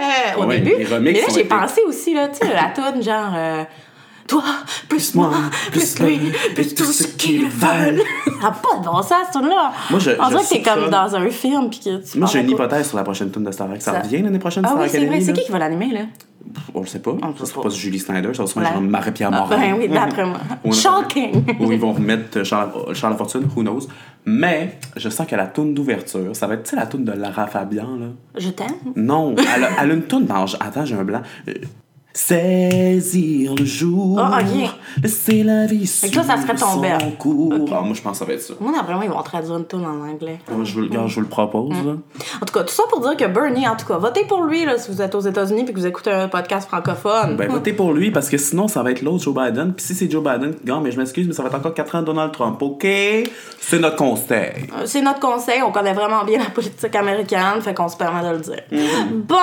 yeah! Au Ouais, début. Mais là, j'ai pensé aussi, là, tu sais, la genre. euh, toi, plus moi, plus lui, plus tout ce qu'ils veulent. Ça n'a pas de bon sens, cette tune-là. Moi, je- On dirait que t'es comme dans un film, puis que tu Moi, j'ai une hypothèse sur la prochaine tune de Star Trek. Ça, Ça- revient l'année prochaine, Ah Star oui, c'est vrai. C'est là? qui qui va l'animer, là? On le sait pas. On le Ça sait sera pas. Julie Snyder, ça sera genre Marie-Pierre Ah, Morin. ben oui, d'après moi. [laughs] Shocking! [laughs] Ou ils vont remettre Charles, Charles Lafortune, who knows. Mais je sens que la toune d'ouverture, ça va être, tu sais, la toune de Lara Fabian, là. Je t'aime. Non, elle a, elle a une toune dans... Attends, j'ai un blanc. Saisir le jour. Ah, ok. Laisser la vie Fait que ça serait ton bel. cours. Ah, moi, je pense que ça va être ça. Moi, d'après moi, ils vont traduire une tune en anglais. Moi, je, vous, le- regarde, je vous le propose, là. En tout cas, tout ça pour dire que Bernie, en tout cas, votez pour lui là, si vous êtes aux États-Unis et que vous écoutez un podcast francophone. Ben, votez pour lui parce que sinon, ça va être l'autre Joe Biden. Puis si c'est Joe Biden qui gagne, mais je m'excuse, mais ça va être encore 4 ans Donald Trump, OK? C'est notre conseil. Euh, C'est notre conseil, on connaît vraiment bien la politique américaine, fait qu'on se permet de le dire. Mm. Bon,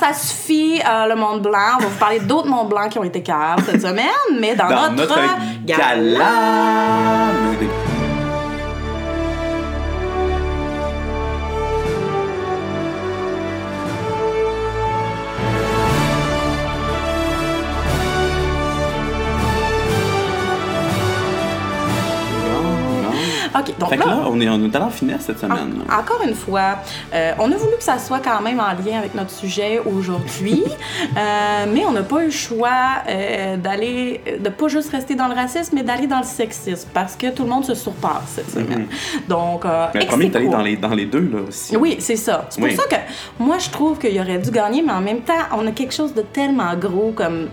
ça suffit, euh, le monde blanc. On va vous parler d'autres mondes blancs qui ont été caves cette [laughs] semaine, mais dans, Dans notre, notre gala. OK, donc Fait que là, là, on est, on est allé en finesse cette semaine. là. Encore une fois, euh, on a voulu que ça soit quand même en lien avec notre sujet aujourd'hui, [laughs] euh, mais on n'a pas eu le choix euh, d'aller, de pas juste rester dans le racisme, mais d'aller dans le sexisme, parce que tout le monde se surpasse cette semaine. Donc, Mais le premier est allé dans les, dans les deux, là, aussi. Oui, c'est ça. C'est pour Oui. ça que moi, je trouve qu'il aurait dû gagner, mais en même temps, on a quelque chose de tellement gros comme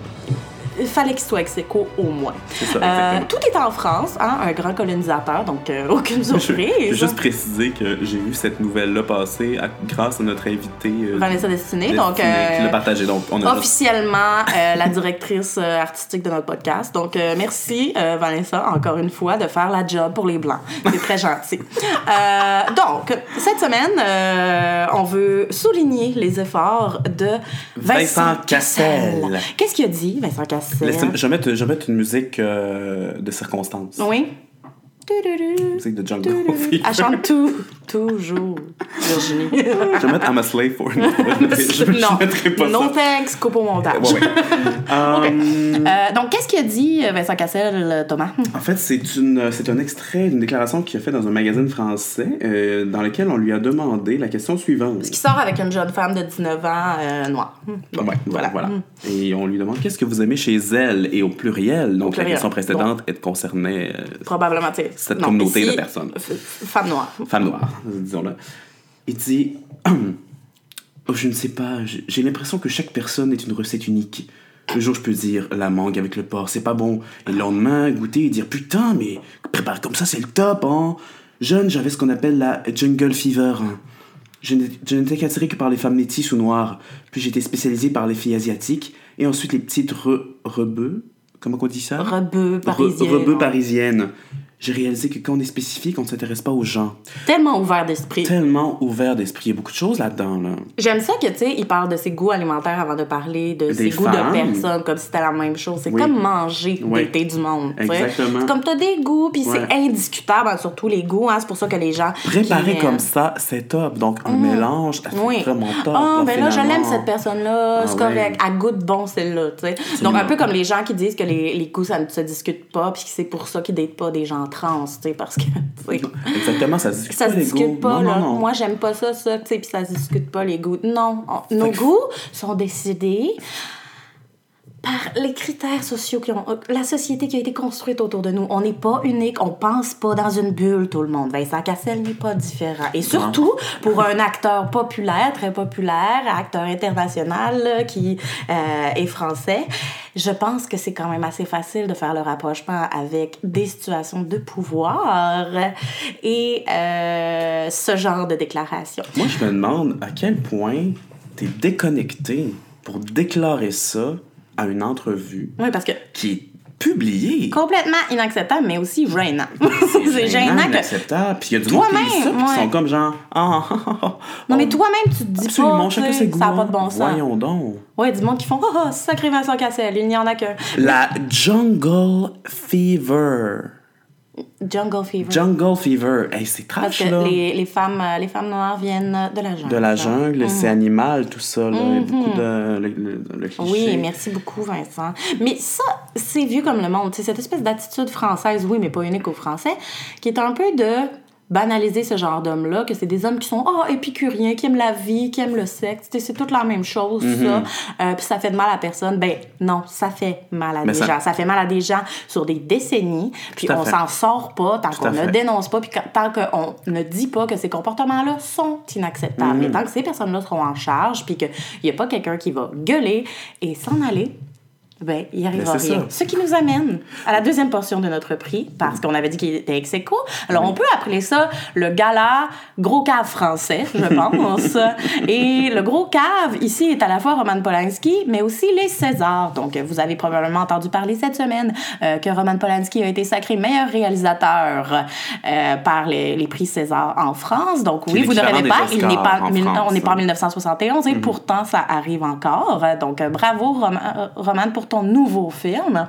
il fallait qu'il soit ex aequo au moins. C'est ça, Euh, tout est en France, hein, un grand colonisateur, donc euh, [laughs] aucune Je, surprise. je veux juste préciser que j'ai vu cette nouvelle-là passer à- grâce à notre invité euh, Vanessa Destinée, Destinée, donc euh, qui l'a partagé. Donc, on a juste- officiellement euh, la directrice euh, artistique de notre podcast. Donc euh, merci euh, Vanessa encore une fois de faire la job pour les blancs. C'est très [laughs] gentil. Euh, donc cette semaine, euh, on veut souligner les efforts de Vincent, Vincent Cassel. Qu'est-ce qu'il a dit Vincent Cassel? Laisse- je, vais mettre, je vais mettre une musique euh, de circonstance. Oui. Musique de Jungle Fever. Elle chante tout, toujours, Virginie. Je vais mettre I'm a Slave for je, je non, mettrai pas no ça. thanks, coupe au montage. Ouais, ouais. [laughs] Euh, Euh, donc, qu'est-ce qu'il a dit, euh, Vincent Cassel, Thomas? En fait, c'est une, c'est un extrait d'une déclaration qu'il a fait dans un magazine français euh, dans lequel on lui a demandé la question suivante. Qui sort avec une jeune femme de 19 ans euh, noire. Bon, Ouais, voilà. voilà. voilà. Et on lui demande qu'est-ce que vous aimez chez elle et au pluriel? Donc la pluriel. question précédente elle concernait euh, Probablement, tu sais. Cette non, communauté ici, de personnes. f- Femme noire. Femme noire, disons-le. Il dit [clears throat] Oh, Je ne sais pas, j'ai- l'impression que chaque personne est une recette unique. Le jour, je peux dire la mangue avec le porc, c'est pas bon. Et le lendemain, goûter et dire Putain, mais prépare comme ça, c'est le top, hein. Jeune, j'avais ce qu'on appelle la jungle fever. hein. Je n'étais qu'attiré que par les femmes métisses ou noires. Puis j'étais spécialisé par les filles asiatiques. Et ensuite les petites re rebeux. Comment on dit ça? Rebeu Re- parisien. Rebeux parisiennes. J'ai réalisé que quand on est spécifique, on ne s'intéresse pas aux gens. Tellement ouvert d'esprit. Tellement ouvert d'esprit. Il y a beaucoup de choses là-dedans. Là. J'aime ça que, tu sais, il parle de ses goûts alimentaires avant de parler de ses goûts de personnes, comme si c'était la même chose. C'est Oui. comme manger Oui. d'été du monde. Exactement. C'est comme t'as des goûts, puis Ouais. c'est indiscutable, hein, surtout les goûts. Hein, c'est pour ça que les gens. Qui, euh, comme ça, c'est top. Donc, un mélange, ça fait Oui. vraiment top. Ah, ben là, je l'aime cette personne-là, Ah c'est ouais. correct. Elle goûte bon celle-là, tu sais. Donc, un peu comme les gens qui disent que les, les goûts, ça ne se discute pas, puis que c'est pour ça qu'ils datent pas des gens trans, tu sais, parce que, [laughs] Exactement, ça se discute Ça pas, se les discute pas, non, là. non, non. Moi, j'aime pas ça, ça, tu sais, puis ça se discute pas, les goûts. Non, on- nos goûts sont décidés par les critères sociaux qui ont... La société qui a été construite autour de nous. On n'est pas unique, on pense pas dans une bulle, tout le monde. Vincent Cassel n'est pas différent. Et surtout, pour un acteur populaire, très populaire, acteur international qui euh, est français, je pense que c'est quand même assez facile de faire le rapprochement avec des situations de pouvoir et euh, ce genre de déclaration. Moi, je me demande à quel point t'es déconnecté pour déclarer ça à une entrevue parce que qui est publiée. complètement inacceptable, mais aussi gênant. [laughs] c'est gênant que... inacceptable. Puis il y a du monde qui ça, puis qui ouais. sont comme genre... Ah, ah, ah, ah. Non, mais toi-même, tu te dis Absolument, pas, chacun ses goûts. ça n'a pas de bon sens. Voyons donc. Ouais, du monde qui font « Oh, oh, sacré Vincent Cassel, il n'y en a qu'un. La Jungle Fever. » Jungle Fever. Jungle Fever. Hey, c'est Parce trash, que là. les, les, femmes, euh, les femmes noires viennent de la jungle. De la jungle, Mhm. c'est animal, tout ça. Là. Il y a beaucoup de... Le, le- le cliché. Oui, merci beaucoup, Vincent. Mais ça, c'est vieux comme le monde. C'est cette espèce d'attitude française, oui, mais pas unique aux Français, qui est un peu de banaliser ce genre d'hommes-là, que c'est des hommes qui sont oh, épicuriens, qui aiment la vie, qui aiment le sexe. C'est toute la même chose, Mm-hmm. ça. Euh, Puis ça fait de mal à personne. Ben non, ça fait mal à Mais des ça- gens. Ça fait mal à des gens sur des décennies. Puis on s'en sort pas tant qu'on ne dénonce pas, puis tant qu'on ne dit pas que ces comportements-là sont inacceptables. Mm-hmm. Mais tant que ces personnes-là seront en charge, puis qu'il n'y a pas quelqu'un qui va gueuler et s'en aller, ben, il arrivera Ben, rien. ça. Ce qui nous amène à la deuxième portion de notre prix, parce qu'on avait dit qu'il était ex aequo. Alors, on peut appeler ça le gala gros cave français, je [laughs] pense. Et le gros cave, ici, est à la fois Roman Polanski, mais aussi les Césars. Donc, vous avez probablement entendu parler cette semaine euh, que Roman Polanski a été sacré meilleur réalisateur euh, par les, les prix César en France. Donc, oui, vous ne rêvez pas, il n'est Oscars pas, mille- on n'est pas en hein. 1971 et pourtant ça arrive encore. Donc bravo Roman, euh, Roman pour ton nouveau film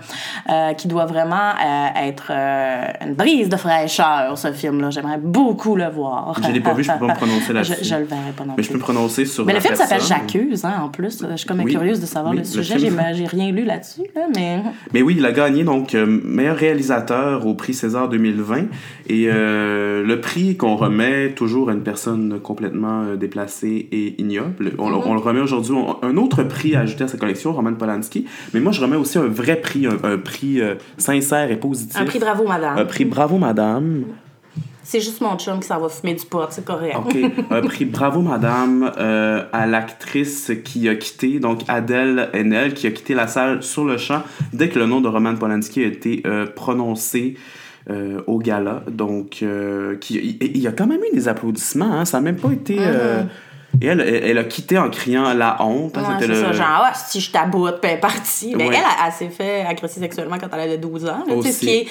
euh, qui doit vraiment euh, être euh, une brise de fraîcheur ce film-là. J'aimerais beaucoup le voir. Je l'ai pas vu, je peux pas me prononcer [laughs] là-dessus. Je, je le verrai pas non Mais je plus. peux me prononcer sur Mais le film s'appelle. J'accuse, hein, en plus. Je suis comme Oui. curieuse de savoir Oui, le sujet. film- J'ai [laughs] j'ai rien lu là-dessus, là, mais... Mais oui, il a gagné donc meilleur réalisateur au prix César 2020. Et le prix qu'on remet toujours à une personne complètement déplacée et ignoble. On, le- on le remet aujourd'hui. Un autre prix à ajouter à sa collection, Roman Polanski. Mais moi, je remets aussi un vrai prix, un, un prix euh, sincère et positif. Un prix Bravo, madame. Un prix Bravo Madame. C'est juste mon chum qui s'en va fumer du pot, c'est correct. OK. Un prix Bravo Madame euh, à l'actrice qui a quitté, donc Adèle Haenel, qui a quitté la salle sur le champ dès que le nom de Roman Polanski a été euh, prononcé euh, au gala. Donc, euh, qui- il y a quand même eu des applaudissements, hein, ça n'a même pas été. euh, et elle, elle, elle a quitté en criant la honte. hein. Ouais, c'était c'est le- ça, genre, ah, si je taboute, puis elle est partie. Mais Ouais. elle, elle, elle s'est fait agresser sexuellement quand elle avait 12 ans. là, tu sais, ce Aussi. qui est.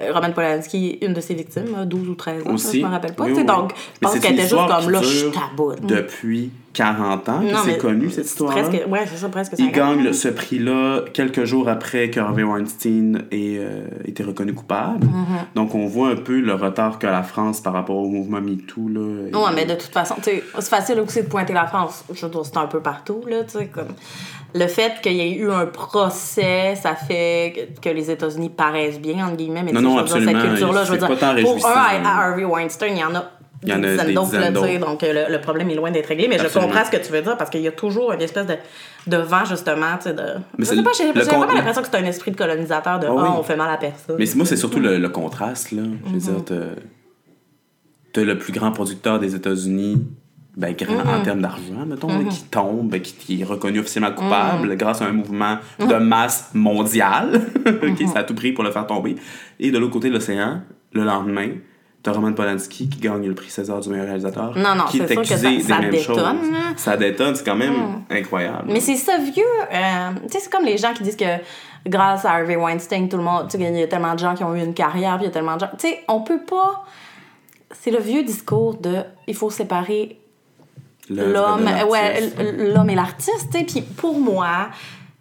euh, Roman Polanski, une de ses victimes, là, 12 ou 13 ans, Aussi. je me rappelle pas. Oui, oui, Donc, je pense qu'elle était juste comme là, je taboute. Depuis 40 ans que c'est connu, cette histoire-là. presque- Ouais, c'est ça, presque Il 50 gagne le- ce prix-là quelques jours après que Harvey Weinstein ait euh, été reconnu coupable. Mm-hmm. Donc, on voit un peu le retard qu'a la France par rapport au mouvement MeToo. Là, Et- Ouais, mais de toute façon, c'est facile aussi de pointer la France. C'est un peu partout, là, tu sais, comme... Le fait qu'il y ait eu un procès, ça fait que, que les États-Unis paraissent bien, entre guillemets, mais Non, non, veux dire, cette absolument, culture-là, je veux dire, pour un, à Harvey Weinstein, il y en a Il y en a des d'autres, donc euh, le, le problème est loin d'être réglé, mais Absolument. je comprends ce que tu veux dire, parce qu'il y a toujours une espèce de, de vent, justement, tu sais, de... Mais je c'est sais pas, j'ai vraiment l'impression que c'est un esprit de colonisateur de « Ah Ah, oui. on fait mal à personne ». Mais moi, c'est surtout le, le contraste. Là. Je veux Mm-hmm. dire, t'as- le plus grand producteur des États-Unis, ben, grand Mm-hmm. en termes d'argent, mettons, là, qui tombe, ben, qui, qui est reconnu officiellement coupable Mm-hmm. grâce à un mouvement de masse mondial, [laughs] qui ça a tout pris pour le faire tomber. Et de l'autre côté de l'océan, le lendemain, t'as Roman Polanski qui gagne le prix César du meilleur réalisateur. Non, non, qui c'est est sûr que ça- ça des mêmes détonne, choses. Mm. Ça détonne, c'est quand même incroyable. Mais c'est ça vieux. euh, tu sais, c'est comme les gens qui disent que grâce à Harvey Weinstein, tout le monde. Tu sais, il y a tellement de gens qui ont eu une carrière, puis il y a tellement de gens. Tu sais, on peut pas. C'est le vieux discours de il faut séparer l'homme ouais, et l'artiste. Puis pour moi,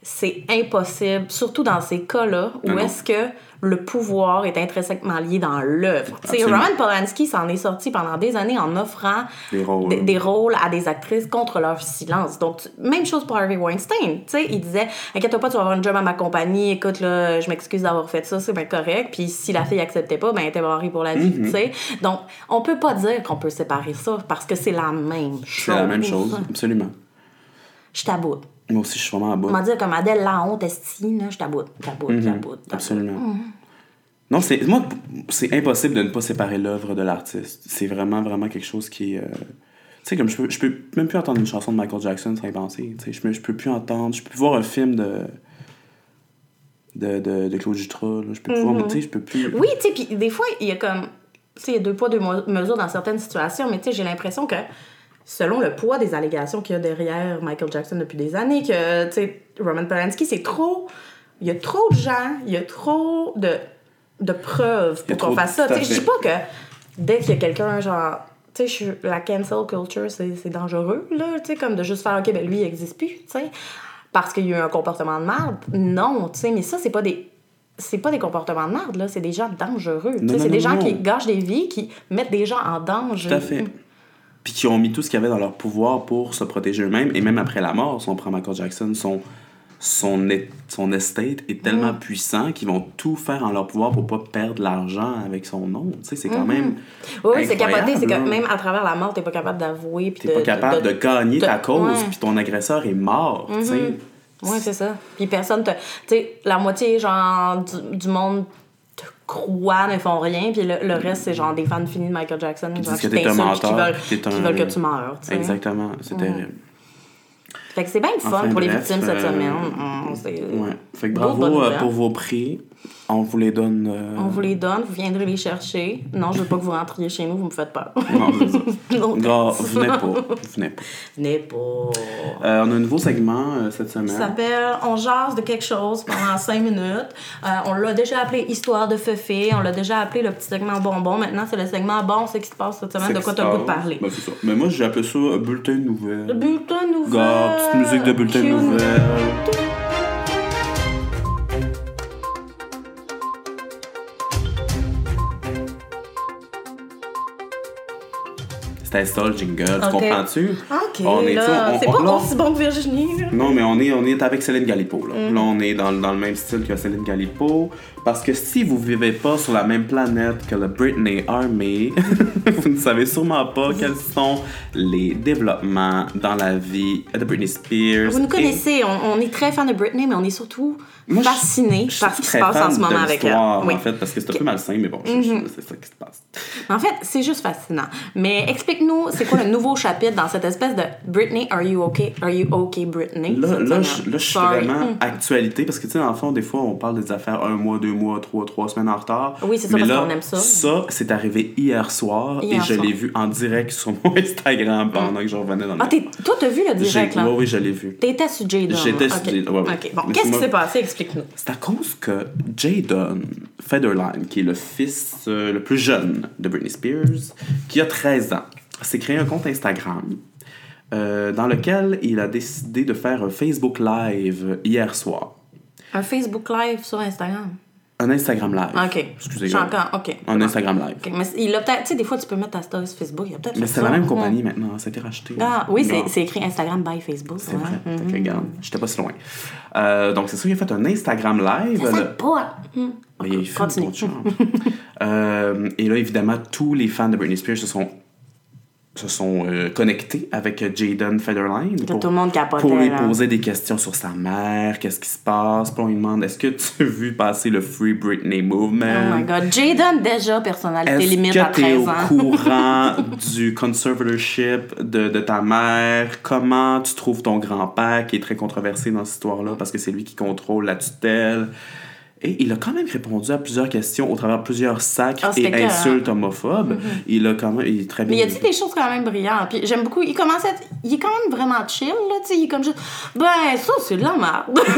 c'est impossible, surtout dans ces cas-là, où non. est-ce que le pouvoir est intrinsèquement lié dans l'œuvre. Roman Polanski s'en est sorti pendant des années en offrant Des rôles. des, des rôles à des actrices contre leur silence. Donc, même chose pour Harvey Weinstein. Tu sais, il disait Inquiète-toi pas, tu vas avoir une job à ma compagnie. Écoute, là, je m'excuse d'avoir fait ça, c'est bien correct. Puis si la fille acceptait pas, ben, elle était barrée pour la vie. Tu sais. Donc, on peut pas dire qu'on peut séparer ça parce que c'est la même chose. C'est la même chose, absolument. Je taboute. Moi aussi, je suis vraiment à bout. On va dire comme Adèle la honte, esti, là, je taboute, taboute, taboute, taboute. Mhm. Absolument. Non, c'est moi, c'est impossible de ne pas séparer l'œuvre de l'artiste. C'est vraiment, vraiment quelque chose qui est. euh, Tu sais, comme je peux, je peux même plus entendre une chanson de Michael Jackson sans y penser. Tu sais, je, peux- je peux plus entendre. Je peux plus voir un film de. de, de, de Claude Jutras. Je peux plus voir. Tu sais, je peux plus. Oui, tu sais, puis des fois, il y a comme. Tu sais, il y a deux poids, deux mesures dans certaines situations, mais tu sais, j'ai l'impression que selon le poids des allégations qu'il y a derrière Michael Jackson depuis des années, que, tu sais, Roman Polanski, c'est trop. Il y a trop de gens, il y a trop de, de preuves pour qu'on fasse ça. Tu sais, je dis pas que dès qu'il y a quelqu'un, genre. Tu sais, la cancel culture, c'est dangereux, là, tu sais, comme de juste faire, OK, ben lui, il existe plus, tu sais, parce qu'il y a eu un comportement de merde. Non, tu sais, mais ça, c'est pas des c'est pas des comportements de merde, là, c'est des gens dangereux. C'est des non, gens non. qui gâchent des vies, qui mettent des gens en danger. Tout à fait. Puis qui ont mis tout ce qu'il y avait dans leur pouvoir pour se protéger eux-mêmes. Et même après la mort, si on prend Michael Jackson, son, son, est- son estate est tellement puissant qu'ils vont tout faire en leur pouvoir pour pas perdre l'argent avec son nom. Tu sais, c'est quand même. Oui, oui, c'est capoté, c'est que même à travers la mort, t'es pas capable d'avouer. T'es pas capable de, gagner de- ta cause. Mm-hmm. puis ton agresseur est mort. tu sais. Oui, c'est ça. Puis personne te. Tu sais, la moitié, genre, du, du monde croit, ne font rien, puis le, le reste, c'est genre des fans finis de Michael Jackson, genre, qui t'insultent, qui veulent, que t'es qui un- veulent que tu meurs. tu sais. Exactement, c'est terrible. Fait que c'est bien le fun Enfin, pour les victimes cette euh, semaine. On- c'est- Ouais. Fait que bravo euh, pour vos prix. On vous les donne. euh, On vous les donne, vous viendrez les chercher. Non, je veux pas que vous rentriez chez nous, vous me faites peur. Non. [laughs] Non, Gars, venez pas. Venez pas. Venez pas. Euh, on a un nouveau segment euh, cette semaine. Ça s'appelle On jase de quelque chose pendant cinq minutes. On l'a déjà appelé Histoire de Feufé. On l'a déjà appelé le petit segment bonbon. Maintenant, c'est le segment bon, c'est ce qui se passe cette semaine. De quoi t'as le goût de parler? Ben, c'est ça. Mais moi, j'ai appelé ça bulletin de nouvelles. Bulletin de nouvelles. Gars, petite musique de bulletin de C'était ça le jingle, tu Ok. comprends-tu? Ok, On est- là, on- c'est pas là- aussi bon que Virginie. là. Non, mais on est, on est avec Céline Galipo. Là. Mm. Là, on est dans, dans le même style que Céline Galipo. Parce que si vous vivez pas sur la même planète que le Britney Army, [laughs] vous ne savez sûrement pas quels sont les développements dans la vie de Britney Spears. Vous nous Et- connaissez, on, on est très fan de Britney, mais on est surtout Moi, je- fascinés je suis par ce qui se passe en ce moment avec elle. Oui. en fait, parce que c'est un peu malsain, mais bon, je- c'est ça qui se passe. En fait, c'est juste fascinant. Mais explique-nous, c'est quoi le nouveau chapitre dans cette espèce de Britney, are you okay? Are you okay, Britney? Là, là, là, je suis vraiment Hmm. actualité parce que, tu sais, dans le fond, des fois, on parle des affaires un mois, deux mois, trois, trois semaines en retard. Oui, c'est ça, Mais parce là, qu'on aime ça. Ça, c'est arrivé hier soir Hier et je soir. l'ai vu en direct sur mon [laughs] Instagram pendant que je revenais dans le Ah, t'es- toi, t'as vu le direct, là? Oui, oui, je l'ai vu. T'étais sur Jada. J'étais sur ouais, ouais. Ok, bon. Mais Qu'est-ce qui s'est passé? Explique-nous. C'est à cause que Jadon Federline, qui est le fils euh, le plus jeune de Britney Spears, qui a 13 ans, s'est créé un compte Instagram euh, dans lequel il a décidé de faire un Facebook Live hier soir. Un Facebook Live sur Instagram? Un Instagram Live. OK. Excusez J'ai encore... OK. Un Instagram Live. OK, Mais il a peut-être... Tu sais, des fois, tu peux mettre ta story sur Facebook. Il a peut-être Mais c'est la même Hmm. compagnie maintenant, ça a été racheté. Ah, oui, c'est- écrit Instagram by Facebook. C'est vrai. Mhm. Fait que, regarde, j'étais pas si loin. Euh, donc, c'est ça, il a fait un Instagram live. Ça Le- pas. Hmm. Oui, il fait Continue. Euh, et là, évidemment, tous les fans de Britney Spears se sont, se sont euh, connectés avec Jaden Federline Tout pour, le monde capotait. pour lui là. poser des questions sur sa mère, qu'est-ce qui se passe. Puis on lui demande est-ce que tu as vu passer le Free Britney Movement? Oh my god. Jaden, déjà, personnalité Est-ce limite à que tu es 13 au ans. courant [laughs] du conservatorship de, de ta mère? Comment tu trouves ton grand-père qui est très controversé dans cette histoire-là parce que c'est lui qui contrôle la tutelle? Et il a quand même répondu à plusieurs questions au travers de plusieurs sacs Ah, et insultes homophobes. Il a quand même... Il est très Mais bien... il a dit des choses quand même brillantes. Puis j'aime beaucoup. Il commence à être. Il est quand même vraiment chill, là. Tu sais, il est comme juste. Ben, ça, c'est de la merde. [laughs]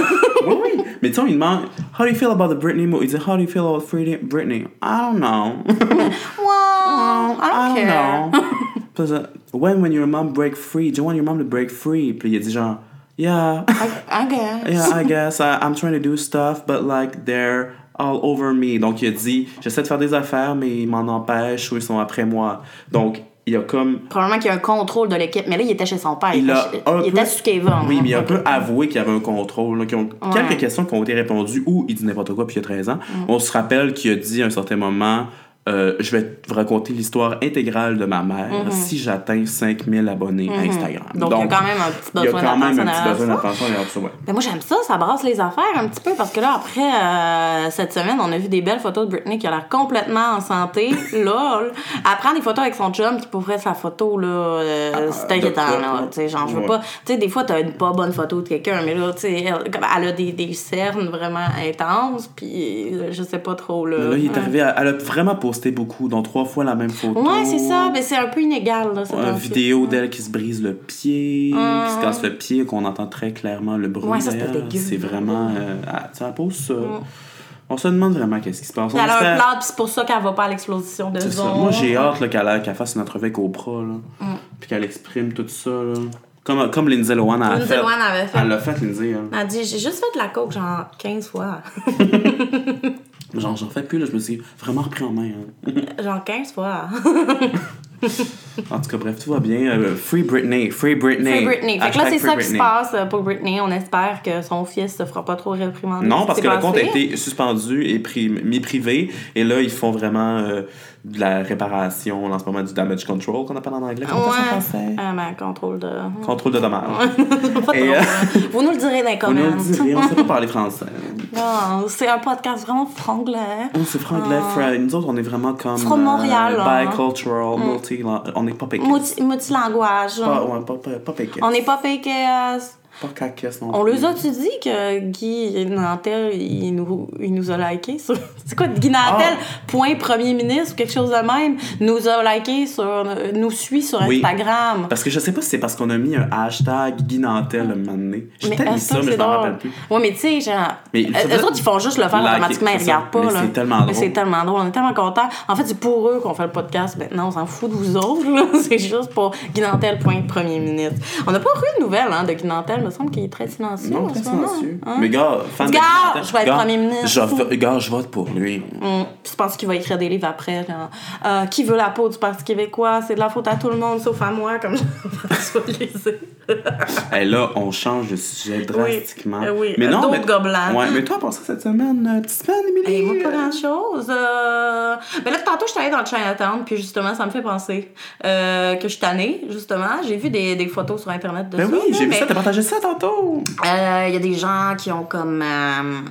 Oui, oui. Mais tu sais, lui demande How do you feel about the Britney movie? Il dit How do you feel about Britney? I don't know. [laughs] wow. I don't care. know. [laughs] Puis, euh, when, when your mom break free, do you want your mom to break free? Puis il a dit genre, yeah, I guess. yeah, I guess I, I'm trying to do stuff, but like they're all over me. Donc il a dit, j'essaie de faire des affaires, mais ils m'en empêchent ou ils sont après moi. Donc il a comme Probablement qu'il y a un contrôle de l'équipe. Mais là, il était chez son père. il a un il peu, était sur Kevin. oui, mais il a un peu avoué qu'il y avait un contrôle. là, qu'ils ont- Ouais. Quelques questions qui ont été répondues ou il dit n'importe quoi puis il y a 13 ans. Mm. On se rappelle qu'il a dit à un certain moment euh, je vais vous raconter l'histoire intégrale de ma mère si j'atteins 5000 abonnés à Instagram. Donc, il y a quand même un petit besoin d'attention derrière derrière ça, ouais. Mais moi, j'aime ça, ça brasse les affaires un petit peu parce que là, après euh, cette semaine, on a vu des belles photos de Britney qui a l'air complètement en santé. [laughs] Lol. Elle prend des photos avec son chum qui, pour vrai, sa photo, là, euh, Ah, c'est inquiétant, là. ouais. Tu sais, genre, je veux Ouais. pas. Tu sais, des fois, t'as une pas bonne photo de quelqu'un, mais là, tu sais, elle, a des, des cernes vraiment intenses, puis je sais pas trop, là. Mais là, il est arrivé, à- elle a vraiment beaucoup, dont trois fois la même photo. Ouais, c'est ça, mais c'est un peu inégal, là. temps-ci. vidéo d'elle qui se brise le pied, qui Ah. se casse le pied, qu'on entend très clairement le bruit. Ouais. C'est vraiment. Euh, ah, ça pose ça. On se demande vraiment qu'est-ce qui se passe. Elle a un plan, puis c'est pour ça qu'elle va pas à l'explosion de zone. Moi, j'ai hâte qu'elle qu'elle fasse une entrevue avec Oprah, là, Mm. puis qu'elle exprime tout ça. Là. Comme, comme Lindsay Lohan a Lindsay fait. Lohan avait fait. Elle l'a fait, Lindsay. hein. Elle a dit, j'ai juste fait de la coke genre 15 fois. [laughs] [laughs] Genre, j'en fais plus, là, je me suis vraiment repris en main. hein. [laughs] genre 15 fois. En tout cas, bref, tout va bien. Euh, free Britney, Free Britney. Free Britney. Fait que là, c'est ça qui se passe euh, pour Britney. On espère que son fils se fera pas trop réprimander. Non, ce parce que le compte a été suspendu et mis privé. Et là, ils font vraiment euh, de la réparation, en ce moment, du damage control, qu'on appelle en anglais. Comment ça en Ouais. français? Ah, ben, contrôle de. Contrôle de dommages. [laughs] Et, euh, Vous nous le direz dans les On ne le commentaires. dit rien, on sait pas parler français. [laughs] Non, c'est un podcast vraiment franglais. Oh, c'est franglais, Fred. Nous autres, on est vraiment comme. From Montréal, hein. Bicultural, multi. On n'est pas péquistes. Multi- Multilanguage. Pas, ouais, pas, pas, pas péquistes. On n'est pas fake. Pas caquistes non On les a-tu dit que Guy Nantel, il nous, il nous a liké sur... [laughs] C'est quoi, Guy Nantel, Ah. point premier ministre ou quelque chose de même, nous a liké sur... nous suit sur Oui. Instagram. Parce que je sais pas si c'est parce qu'on a mis un hashtag Guy Nantel un moment. J'ai Mais peut-être mis ça, mais je m'en rappelle plus. Ouais, mais tu sais, genre. Mais euh, eux autres, ils font juste le faire Liker, automatiquement, ils regardent pas. Mais là. c'est tellement drôle. c'est tellement drôle. On est tellement contents. En fait, c'est pour eux qu'on fait le podcast. Maintenant, on s'en fout de vous autres. [laughs] C'est juste pour Guy Nantel, point premier ministre. On n'a pas eu de nouvelles hein, de Guy Nantel. Il me semble qu'il est très silencieux. Non, en très ce moment. silencieux. Hein? Mais gars, fan Gars, de Nantel, je vais être gars, premier ministre. Je, gars, je vote pour lui. Hum, je pense qu'il va écrire des livres après. genre, euh, qui veut la peau du Parti québécois? C'est de la faute à tout le monde, sauf à moi, comme [laughs] Jean-François Lisée. Hey, là, on change de sujet drastiquement. euh, oui, mais non, d'autres mais... gobelins. Ouais, mais toi, pour ça, cette semaine, euh, petite semaine, Émilie? Hey, moi, pas grand chose. Mais là, tantôt, je suis allée dans le Chinatown, puis justement, ça me fait penser euh, que je suis tannée, justement. J'ai vu des, des photos sur Internet de Ben ça. oui, j'ai vu mais, ça, t'as partagé ça tantôt? euh, Il y a des gens qui ont comme. euh,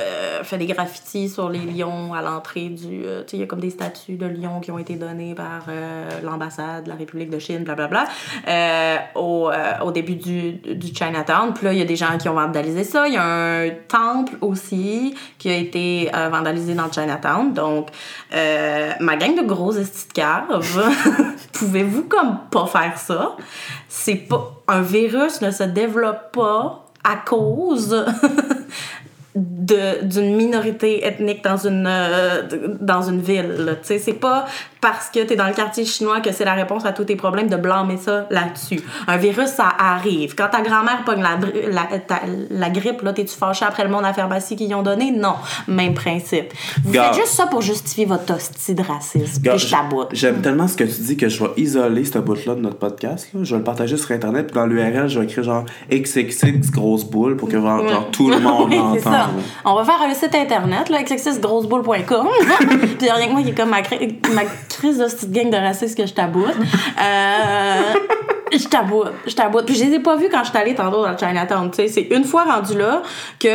euh, fait des graffitis sur les lions à l'entrée du. euh, tu sais, il y a comme des statues de lions qui ont été données par euh, l'ambassade de la République de Chine, blablabla, au, au début du, du Chinatown. Puis là, il y a des gens qui ont vandalisé ça. Il y a un temple aussi qui a été vandalisé dans le Chinatown. Donc, ma gang de gros estis de [laughs] pouvez-vous comme pas faire ça? C'est pas. Un virus ne se développe pas à cause [laughs] d'une minorité ethnique dans une, euh, dans une ville. Tu c'est pas parce que t'es dans le quartier chinois que c'est la réponse à tous tes problèmes de blâmer ça là-dessus. Un virus, ça arrive. Quand ta grand-mère pogne la, la, ta- la grippe, là, t'es-tu fâché après le monde à la pharmacie qu'ils y ont donné? Non. Même principe. Vous Gars. faites juste ça pour justifier votre hostie de racisme. Gars, Puis je. J'aime tellement ce que tu dis que je vais isoler ce bout-là de notre podcast. Là. Je vais le partager sur Internet. Puis dans l'URL, je vais écrire genre XXX grosse boule pour que genre, tout le monde [laughs] l'entende. On va faire un site internet, là, xxsgrosseboule.com. [laughs] Puis rien que moi qui est comme ma, ma crise de petite gang de racistes que je taboute. Euh, je taboute, je taboute. Puis je les ai pas vus quand je suis allée tantôt dans le Chinatown. Tu sais, c'est une fois rendu là que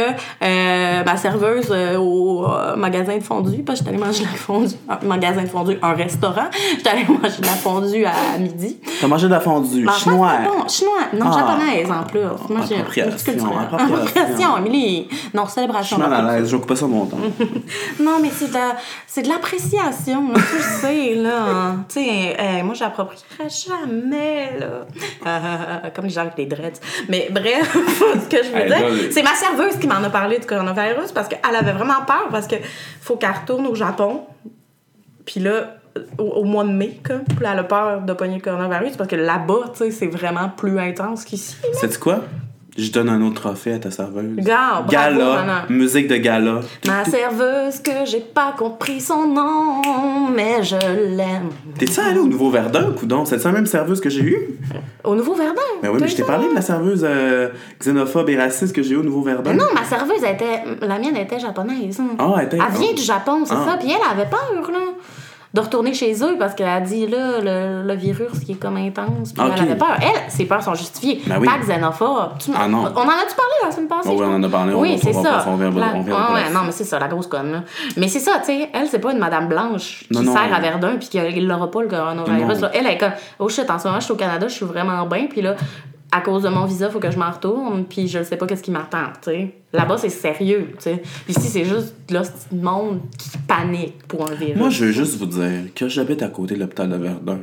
euh, ma serveuse euh, au euh, magasin de fondue, parce que j'étais allée manger de la fondue, un magasin de fondue, un restaurant, j'étais allée [laughs] manger de la fondue à midi. T'as mangé de la fondue Ben, chinois. ça, c'est bon. Chinois. Non, Ah. japonaise en plus. Moi, j'ai- Appropriation, Émilie. Non, Je célébration. suis mal à l'aise. Je vais couper ça mon temps. [laughs] Non, mais c'est de, c'est de l'appréciation, tu le sais, là. Tu sais, moi, j'approprierais jamais, là. Euh, [laughs] comme les gens avec les dreads. Mais bref, [laughs] ce que je veux dire, c'est ma serveuse qui m'en a parlé du coronavirus parce qu'elle avait vraiment peur parce que faut qu'elle retourne au Japon. Puis là, au, au mois de mai, comme, puis là, elle a peur de pogner le coronavirus parce que là-bas, tu sais, c'est vraiment plus intense qu'ici. Sais-tu quoi? Je donne un autre trophée à ta serveuse. Gala, maman. musique de gala. Ma serveuse que j'ai pas compris son nom, mais je l'aime. T'es-tu allé au Nouveau Verdun, coudon? C'est la même serveuse que j'ai eue? Au Nouveau Verdun? Ben oui, mais je t'ai parlé de la serveuse euh, xénophobe et raciste que j'ai eue au Nouveau Verdun. Non, ma serveuse était. La mienne était japonaise. Ah, elle était- Elle vient du Japon, c'est Ah. ça. Puis elle avait peur, là. De retourner chez eux parce qu'elle a dit, là, le, le virus qui est comme intense. Puis Ok. elle avait peur. Elle, ses peurs sont justifiées. Ben oui. Pas xénophobe. Tu- Ah non. On en a-tu parlé la semaine passée? Oh oui, on en a parlé, Oui, c'est ça. on La- on Ah ouais, non, mais c'est ça, la grosse conne, là. Mais c'est ça, tu sais, elle, c'est pas une madame blanche qui Non, non. sert à Verdun puis qu'il l'aura pas le coronavirus. Elle est comme, oh shit, en ce moment, je suis au Canada, je suis vraiment bien. Puis là, à cause de mon visa, faut que je m'en retourne. Puis je sais pas qu'est-ce qui m'attend, tu sais. Là-bas, c'est sérieux, tu sais. Puis ici, c'est juste là, le monde qui panique pour un virus. Moi, je veux juste vous dire que j'habite à côté de l'hôpital de Verdun.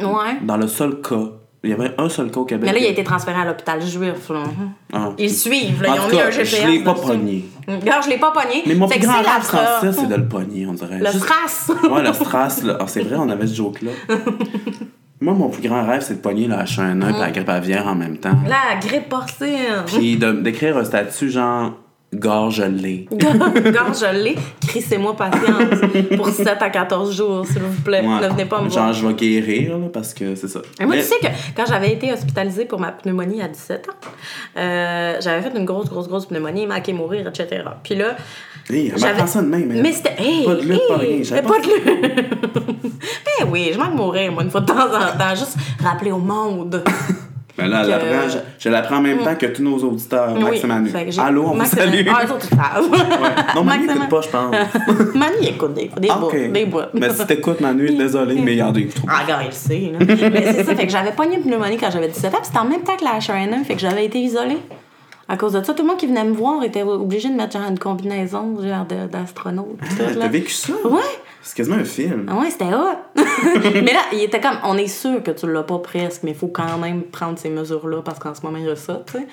Ouais. Dans le seul cas, il y avait un seul cas au Québec. Mais là, il a été transféré à l'hôpital juif, là. Ah. Ils suivent, là. Ils ont mis un GPS. je l'ai pas pogné. Regarde, je l'ai pas pogné. Mais mon plus grand rêve, c'est de le pogner, on dirait. Le Juste- strass. Ouais, le strass, là. Ah, c'est vrai, on avait ce joke-là. [laughs] Moi, mon plus grand rêve, c'est de pogner la H1N1 et la grippe aviaire en même temps. La grippe porcine. Puis d'écrire un statut genre gorge gelée. Gorge gelée, crissez-moi patience pour 7 à 14 jours, s'il vous plaît. Ouais. Ne venez pas me Genre, voir. je vais guérir, là, parce que c'est ça. Et moi, Mais- tu sais que quand j'avais été hospitalisée pour ma pneumonie à 17 ans, euh, j'avais fait une grosse, grosse, grosse pneumonie, manqué mourir, etc. Puis là, Hey, j'avais- ça de même. Mais c'était. Hey, Pas de lutte, hey, pas rien. Pas de lutte. [laughs] ben oui, je manque mourir, moi, une fois de temps en temps. Juste rappeler au monde. Ben là, l'apprend, je, je l'apprends en même temps que tous nos auditeurs, Max et Manu. Allô, on vous Max salue. Ah, les autres. Non, Manu n'écoute pas, je pense. [laughs] Manu, écoute des, des Ah, bouts. ok. Des bouts. Mais si t'écoutes, Manu, [laughs] désolé, mais il y en a trop. Ah, gars, il sait, là. Mais c'est ça, fait que j'avais pogné une pneumonie quand j'avais 17 ans, puis c'était en même temps que la H1N1, fait que j'avais été isolée. À cause de ça, tout le monde qui venait me voir était obligé de mettre genre une combinaison genre d'astronaute. Ah. T'as vécu ça? Ouais. C'est quasiment un film. Ah ouais, c'était hot. [laughs] mais là, il était comme, on est sûr que tu l'as pas presque, mais il faut quand même prendre ces mesures-là parce qu'en ce moment, il y a ça, tu sais.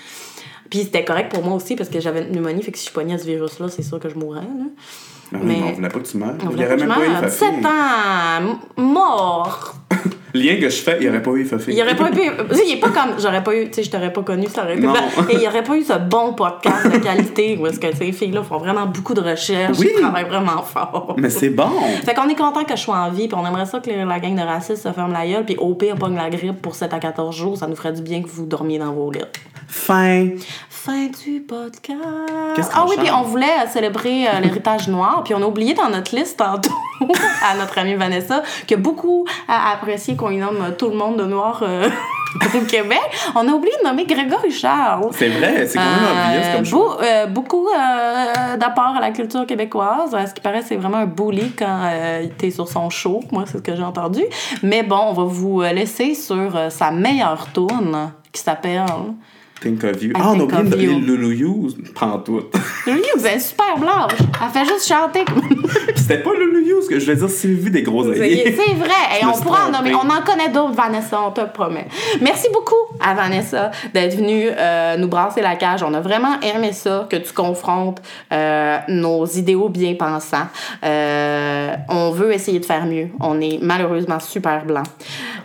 Puis c'était correct pour moi aussi parce que j'avais une pneumonie, fait que si je pognais ce virus-là, c'est sûr que je mourrais, là. Ben Mais- oui, on voulait pas que tu meurs. On voulait même que pas. Fafi. 17 ans, mort. Lien que je fais, il n'y aurait pas eu Fafé. Il y aurait pas eu. tu sais, Il est pas comme. J'aurais pas eu. Tu sais, je t'aurais pas connu, ça aurait plat. Et il y aurait pas eu ce bon podcast de qualité où est-ce que ces filles-là font vraiment beaucoup de recherches. Oui. Ils travaillent vraiment fort. Mais c'est bon. Fait qu'on est content que je sois en vie, puis on aimerait ça que la gang de racistes se ferme la gueule, puis au pire, pogne la grippe pour 7 à 14 jours. Ça nous ferait du bien que vous dormiez dans vos lits. Fin. Fin du podcast. Qu'est-ce qu'on Ah oui, puis on voulait euh, célébrer euh, l'héritage noir, puis on a oublié dans notre liste tantôt [laughs] à notre amie Vanessa que beaucoup a apprécié qu'on y nomme euh, tout le monde de noir euh, [laughs] au Québec. On a oublié de nommer Grégory Charles. C'est vrai, c'est quand même Euh, comme beau- euh, beaucoup euh, d'apport à la culture québécoise. À ce qui paraît, c'est vraiment un bully quand t'es sur son show. Moi, c'est ce que j'ai entendu. Mais bon, on va vous laisser sur sa meilleure tourne qui s'appelle Think of you. I Ah, on a oublié de donner you. Lulu You. Prends tout. [laughs] Lui, vous êtes super blanche. Elle fait juste chanter. C'était pas Lulu ce que je voulais dire Sylvie des gros alliés. c'est vrai. [laughs] Et on pourra en nommer. On en connaît d'autres, Vanessa, on te le promet. Merci beaucoup à Vanessa d'être venue euh, nous brasser la cage. On a vraiment aimé ça, que tu confrontes euh, nos idéaux bien pensants. Euh, on veut essayer de faire mieux. On est malheureusement super blanc.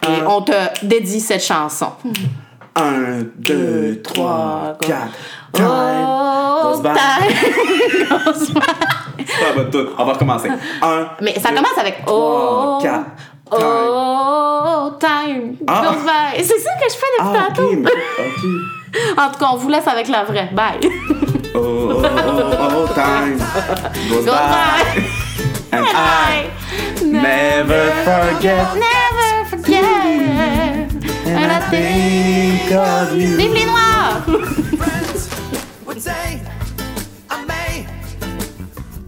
Et on te dédie cette chanson. Un, deux, trois, go. quatre. Time Oh, goes by. by. Ah, bah, tout. On va recommencer. Un. Mais ça deux, commence avec trois, Oh, quatre. Time. oh, time Ah. goes by. C'est ça que je fais depuis Ah, tantôt. mais. [laughs] Ok. En tout cas, on vous laisse avec la vraie. Bye. Oh, oh, oh, oh, time goes by. And I never forget. Never forget. And I think of you. Vive les Noirs! would say I may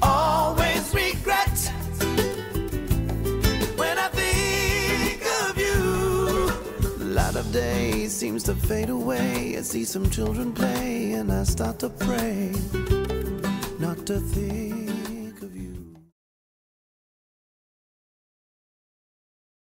always regret when I think of you. Light of day seems to fade away. I see some children play, and I start to pray not to think.